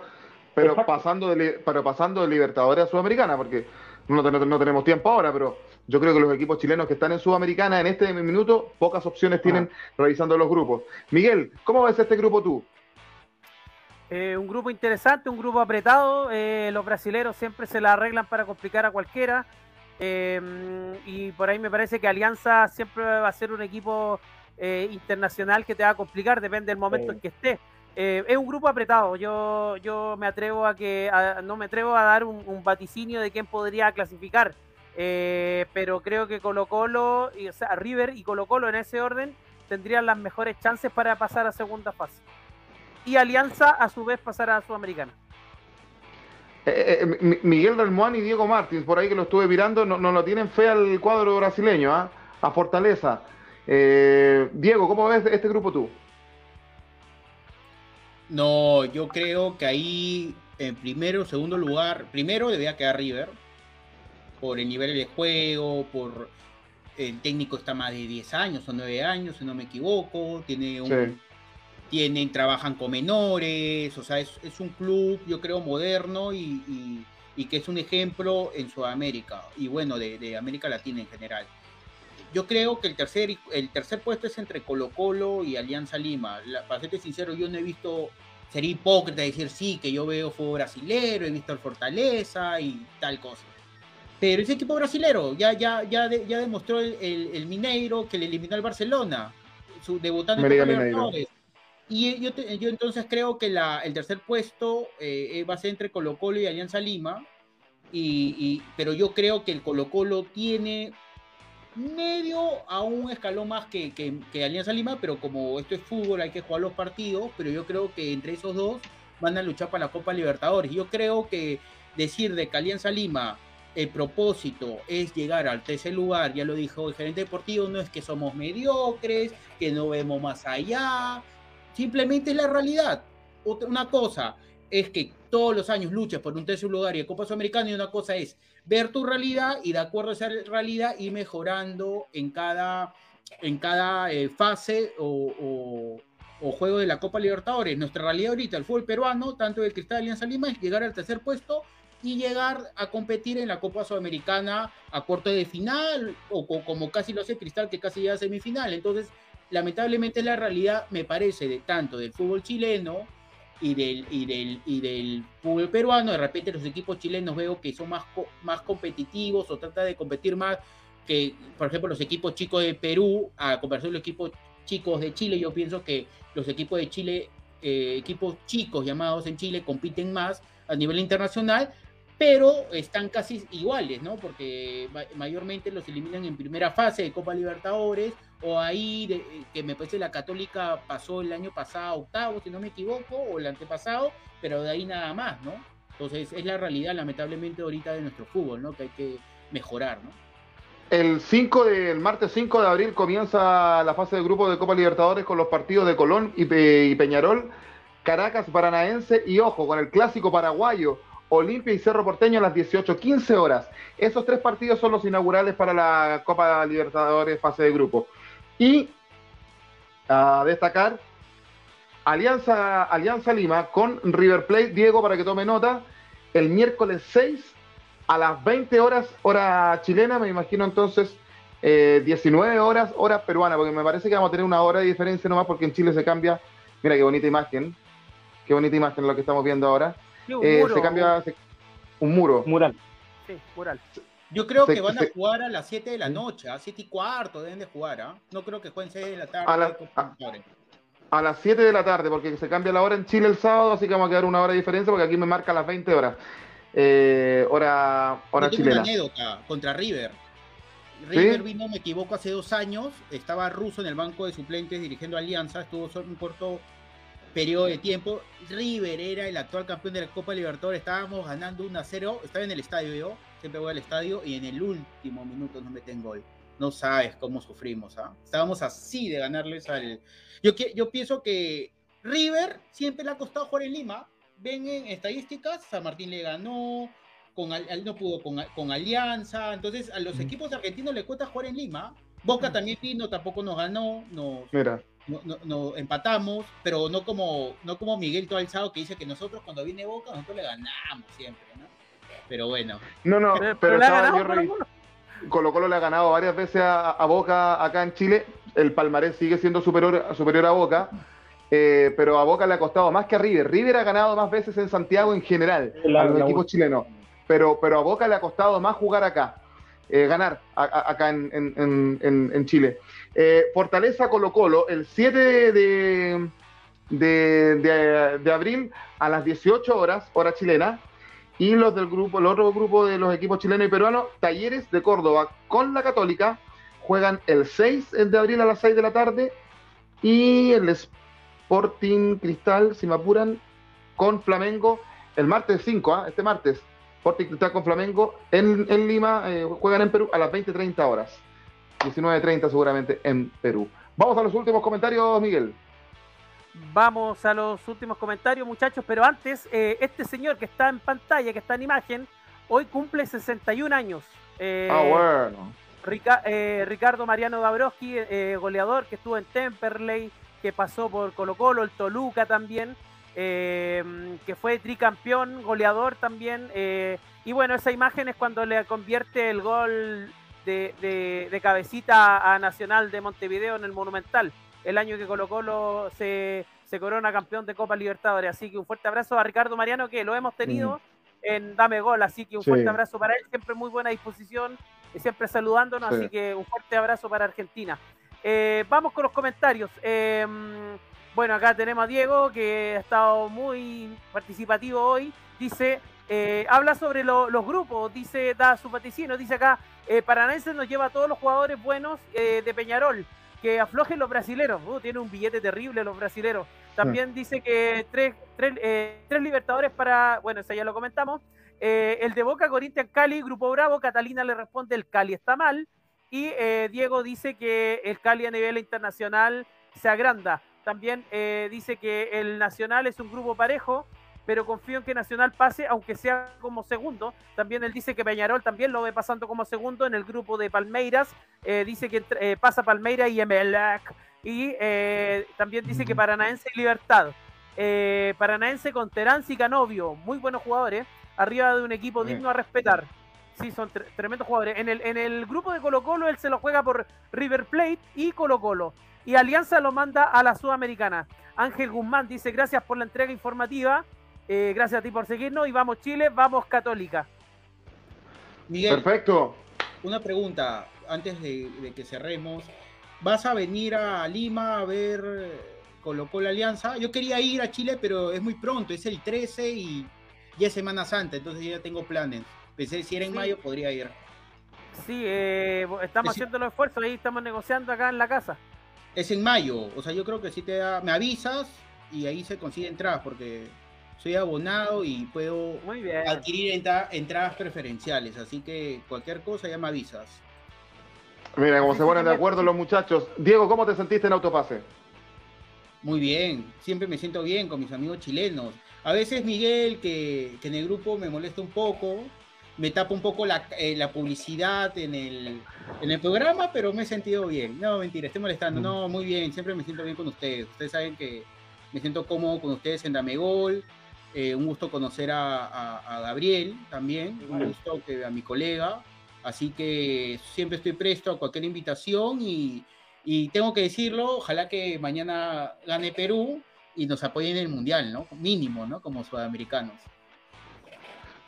Speaker 1: pero pasando, de, pero pasando de Libertadores a Sudamericana, porque no, no, tenemos tiempo ahora, pero yo creo que los equipos chilenos que están en Sudamericana en este minuto, pocas opciones tienen revisando los grupos. Miguel, ¿cómo ves este grupo tú?
Speaker 2: Eh, un grupo interesante, un grupo apretado. Eh, los brasileros siempre se la arreglan para complicar a cualquiera. Eh, y por ahí me parece que Alianza siempre va a ser un equipo internacional que te va a complicar, depende del momento en que esté. Eh, es un grupo apretado. Yo, yo me atrevo a que no me atrevo a dar un, vaticinio de quién podría clasificar. Eh, pero creo que Colo Colo, y, o sea, River y Colo Colo en ese orden tendrían las mejores chances para pasar a segunda fase. Y Alianza a su vez pasar a Sudamericana.
Speaker 1: Eh, Miguel Dalmoán y Diego Martins, por ahí que lo estuve mirando, no, lo tienen fe al cuadro brasileño, ¿ah? a Fortaleza. Diego, ¿cómo ves este grupo tú?
Speaker 4: No, yo creo que ahí en primero segundo lugar, primero debía quedar River por el nivel de juego, por el técnico está más de 10 años o 9 años, si no me equivoco, tiene un, tienen, trabajan con menores, o sea, es, un club, yo creo, moderno y, que es un ejemplo en Sudamérica y bueno, de, América Latina en general. Yo creo que el tercer, el tercer puesto es entre Colo Colo y Alianza Lima. para serte sincero, yo no he visto, sería hipócrita decir sí, que yo veo fútbol brasilero, he visto el Fortaleza y tal cosa. Pero ese equipo brasilero ya, ya, ya, ya demostró el, el, Mineiro que le eliminó al Barcelona, su debutante en Y yo, entonces creo que la, el tercer puesto eh, va a ser entre Colo Colo y Alianza Lima. Y, pero yo creo que el Colo Colo tiene medio a un escalón más que, que, Alianza Lima, pero como esto es fútbol, hay que jugar los partidos, pero yo creo que entre esos dos van a luchar para la Copa Libertadores. Yo creo que decir de que Alianza Lima el propósito es llegar al tercer lugar, ya lo dijo el gerente deportivo, no es que somos mediocres, que no vemos más allá, simplemente es la realidad. Otra, una cosa es que todos los años luchas por un tercer lugar y el Copa Sudamericana y una cosa es ver tu realidad y de acuerdo a esa realidad ir mejorando en cada, en cada eh, fase o, juego de la Copa Libertadores. Nuestra realidad ahorita, el fútbol peruano, tanto el Cristal Alianza Lima, es llegar al tercer puesto y llegar a competir en la Copa Sudamericana a corto de final o, como casi lo hace Cristal, que casi llega a semifinal. Entonces, lamentablemente la realidad, me parece, de tanto del fútbol chileno y del, y del, y del fútbol peruano. De repente los equipos chilenos veo que son más, más competitivos o tratan de competir más que, por ejemplo, los equipos chicos de Perú, a comparación de los equipos chicos de Chile, yo pienso que los equipos de Chile, eh, equipos chicos llamados en Chile, compiten más a nivel internacional, pero están casi iguales, ¿no? Porque mayormente los eliminan en primera fase de Copa Libertadores, o ahí, de, que me parece la Católica pasó el año pasado octavo, si no me equivoco, o el antepasado, pero de ahí nada más, ¿no? Entonces es la realidad, lamentablemente, ahorita de nuestro fútbol, ¿no? Que hay que mejorar, ¿no?
Speaker 1: El 5 del martes 5 de abril comienza la fase de grupo de Copa Libertadores con los partidos de Colón y, y Peñarol, Caracas Paranaense y ojo, con el clásico paraguayo Olimpia y Cerro Porteño a las 18.15 horas. Esos tres partidos son los inaugurales para la Copa Libertadores fase de grupo. Y a destacar, Alianza, Alianza Lima con River Plate, Diego, para que tome nota, el miércoles 6 a las 20 horas, hora chilena, me imagino entonces 19 eh, horas, hora peruana, porque me parece que vamos a tener una hora de diferencia nomás porque en Chile se cambia. Mira qué bonita imagen, qué bonita imagen lo que estamos viendo ahora. Eh, se cambia un muro.
Speaker 2: Mural. Sí, mural.
Speaker 4: Yo creo que van a jugar a las 7 de la noche, a 7 y cuarto deben de jugar, ¿ah? No creo que jueguen 6 de la tarde.
Speaker 1: A, las 7 de la tarde, porque se cambia la hora en Chile el sábado, así que vamos a quedar una hora de diferencia, porque aquí me marca las 20 horas. Eh, hora hora chilena.
Speaker 4: Una anécdota contra River. River vino, me equivoco, hace dos años, estaba ruso en el banco de suplentes dirigiendo Alianza, estuvo solo un corto periodo de tiempo. River era el actual campeón de la Copa Libertadores. Estábamos ganando 1 a 0. Estaba en el estadio yo. Siempre voy al estadio. Y en el último minuto nos meten gol. No sabes cómo sufrimos. ¿ah? Estábamos así de ganarles al. Yo, yo pienso que River siempre le ha costado jugar en Lima. Ven en estadísticas. San Martín le ganó. Con, no pudo con, con Alianza. Entonces a los equipos argentinos le cuesta jugar en Lima. Boca también vino, tampoco nos ganó. Nos,
Speaker 1: Mira
Speaker 4: no, no, empatamos, pero no como, no como Miguel todo alzado que dice que nosotros cuando viene Boca, nosotros le ganamos siempre, ¿no? Pero bueno.
Speaker 1: No, no, pero, Colo Colo le ha ganado varias veces a, Boca acá en Chile. El palmarés sigue siendo superior, superior a Boca, eh, pero a Boca le ha costado más que a River. River ha ganado más veces en Santiago en general, a los equipos chilenos, pero, pero a Boca le ha costado más jugar acá. Eh, ganar acá en, en, Chile. Eh, Fortaleza Colo Colo, el 7 de, abril a las 18 horas, hora chilena, y los del grupo, el otro grupo de los equipos chilenos y peruanos, Talleres de Córdoba con la Católica, juegan el 6 de abril a las 6 de la tarde, y el Sporting Cristal, si me apuran, con Flamengo el martes 5, ¿ah? este martes, Sporting Cristal con Flamengo en, Lima, eh, juegan en Perú a las 20-30 horas. 19.30 seguramente en Perú. Vamos a los últimos comentarios, Miguel.
Speaker 2: Vamos a los últimos comentarios, muchachos, pero antes, eh, este señor que está en pantalla, que está en imagen, hoy cumple 61 años.
Speaker 1: Eh, ah, bueno.
Speaker 2: Ricardo Mariano Dabrowski, goleador que estuvo en Temperley, que pasó por Colo Colo, el Toluca también. Que fue tricampeón, goleador también. Eh, y bueno, esa imagen es cuando le convierte el gol de, cabecita a Nacional de Montevideo en el Monumental, el año que Colo Colo se, se corona campeón de Copa Libertadores. Así que un fuerte abrazo a Ricardo Mariano, que lo hemos tenido en Dame Gol. Así que un fuerte abrazo para él, siempre muy buena disposición, siempre saludándonos. Así que un fuerte abrazo para Argentina. Eh, vamos con los comentarios. Em, bueno, acá tenemos a Diego, que ha estado muy participativo hoy. Dice, eh, habla sobre los grupos, dice, da su vaticino, dice acá, eh, Paranense nos lleva a todos los jugadores buenos eh, de Peñarol, que aflojen los brasileros. Uh, tiene un billete terrible los brasileros. También dice que tres, tres, tres, libertadores para, bueno, eso ya lo comentamos. el de Boca, Corinthians, Cali, Grupo Bravo, Catalina le responde, el Cali está mal. Y Diego dice que el Cali a nivel internacional se agranda. También eh, dice que el Nacional es un grupo parejo, pero confío en que Nacional pase, aunque sea como segundo. También él dice que Peñarol también lo ve pasando como segundo en el grupo de Palmeiras. Eh, dice que eh, pasa Palmeiras y Emelec. Y también dice que Paranaense y Libertad. Paranaense con Terán y Canovio, muy buenos jugadores, arriba de un equipo digno a respetar. Sí, son tremendos jugadores. En el, en el grupo de Colo Colo él se lo juega por River Plate y Colo Colo. y Alianza lo manda a la Sudamericana. Ángel Guzmán dice gracias por la entrega informativa, eh, gracias a ti por seguirnos y vamos Chile, vamos Católica.
Speaker 4: Miguel,
Speaker 1: Perfecto.
Speaker 4: una pregunta antes de, de que cerremos. ¿Vas a venir a Lima a ver eh, Colo Colo Alianza? Yo quería ir a Chile, pero es muy pronto, es el 13 y ya es Semana Santa, entonces ya tengo planes. Pensé si era en
Speaker 2: Sí.
Speaker 4: mayo podría ir.
Speaker 2: Sí, eh, estamos
Speaker 4: Es-
Speaker 2: haciendo los esfuerzos, ahí estamos negociando acá en la casa.
Speaker 4: Es en mayo, o sea, yo creo que sí te da, me avisas y ahí se consigue entradas porque soy abonado y puedo
Speaker 2: Muy bien.
Speaker 4: adquirir entra- entradas preferenciales, así que cualquier cosa ya me avisas.
Speaker 1: Mira, como se ponen de acuerdo los muchachos. Diego, ¿cómo te sentiste en Autopase?
Speaker 4: Muy bien, siempre me siento bien con mis amigos chilenos. A veces Miguel, que, que en el grupo me molesta un poco, me tapa un poco la, eh, la publicidad en el, en el programa, pero me he sentido bien. No, mentira, estoy molestando. No, muy bien, siempre me siento bien con ustedes. Ustedes saben que me siento cómodo con ustedes en Damegol. Eh, un gusto conocer a, a- a Gabriel también, un gusto que a mi colega. Así que siempre estoy presto a cualquier invitación y, y tengo que decirlo, ojalá que mañana gane Perú y nos apoyen en el Mundial, ¿no? Mínimo, ¿no? Como sudamericanos.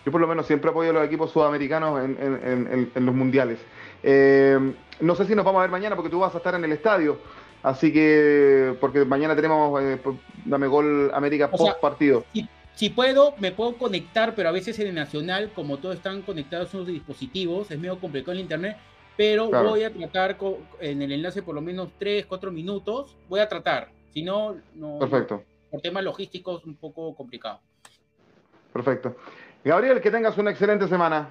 Speaker 1: Yo por lo menos siempre apoyo a los equipos sudamericanos en, en- en- en- en los mundiales. Eh, no sé si nos vamos a ver mañana porque tú vas a estar en el estadio. Así que, porque mañana tenemos eh, Dame Gol América
Speaker 4: O sea,
Speaker 1: post partido.
Speaker 4: Si, si puedo, me puedo conectar, pero a veces en el Nacional, como todos están conectados a sus dispositivos, es medio complicado el internet, pero
Speaker 1: Claro.
Speaker 4: voy a tratar en el enlace por lo menos 3, 4 minutos, voy a tratar. Si no, no
Speaker 1: Perfecto,
Speaker 4: por temas logísticos un poco complicado.
Speaker 1: perfecto. Gabriel, que tengas una excelente semana.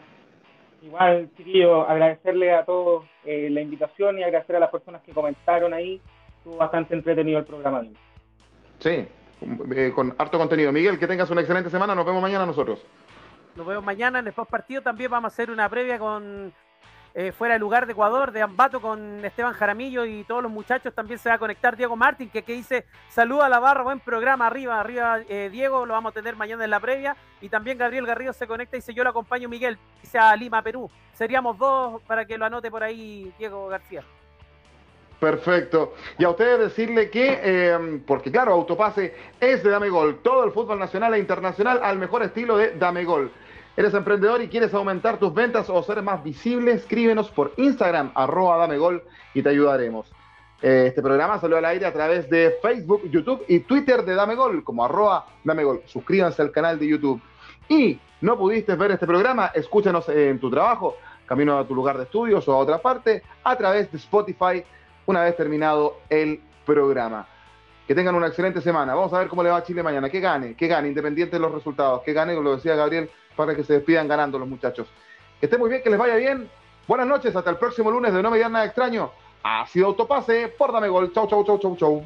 Speaker 3: Igual, chiquillo, agradecerle a todos eh, la invitación y agradecer a las personas que comentaron ahí. Estuvo bastante entretenido el programa.
Speaker 1: Sí, eh, con harto contenido. Miguel, que tengas una excelente semana. Nos vemos mañana nosotros.
Speaker 2: Nos vemos mañana en el post partido. También vamos a hacer una previa con eh, fuera de lugar de Ecuador, de Ambato, con Esteban Jaramillo y todos los muchachos. También se va a conectar Diego Martín, que, que dice saluda a la barra, buen programa, arriba, arriba eh, Diego, lo vamos a tener mañana en la previa. Y también Gabriel Garrido se conecta y dice yo lo acompaño Miguel, dice a Lima, Perú. Seríamos dos para que lo anote por ahí Diego García.
Speaker 1: Perfecto. Y a ustedes decirle que, eh, porque claro, Autopase es de Dame Gol. Todo el fútbol nacional e internacional al mejor estilo de Dame Gol. ¿Eres emprendedor y quieres aumentar tus ventas o ser más visible? Escríbenos por Instagram, arroba Dame Gol, y te ayudaremos. Eh, Este programa salió al aire a través de Facebook, YouTube y Twitter de Dame Gol, como arroba Dame Gol. Suscríbanse al canal de YouTube. Y no pudiste ver este programa, escúchanos en tu trabajo, camino a tu lugar de estudios o a otra parte, a través de Spotify, una vez terminado el programa. Que tengan una excelente semana. Vamos a ver cómo le va a Chile mañana. Que gane, que gane, independiente de los resultados. Que gane, como lo decía Gabriel, para que se despidan ganando los muchachos. Que estén muy bien, que les vaya bien. Buenas noches, hasta el próximo lunes de No Me Digan Nada Extraño. Ha sido Autopase por Dame Gol. Chau, chau, chau, chau, chau.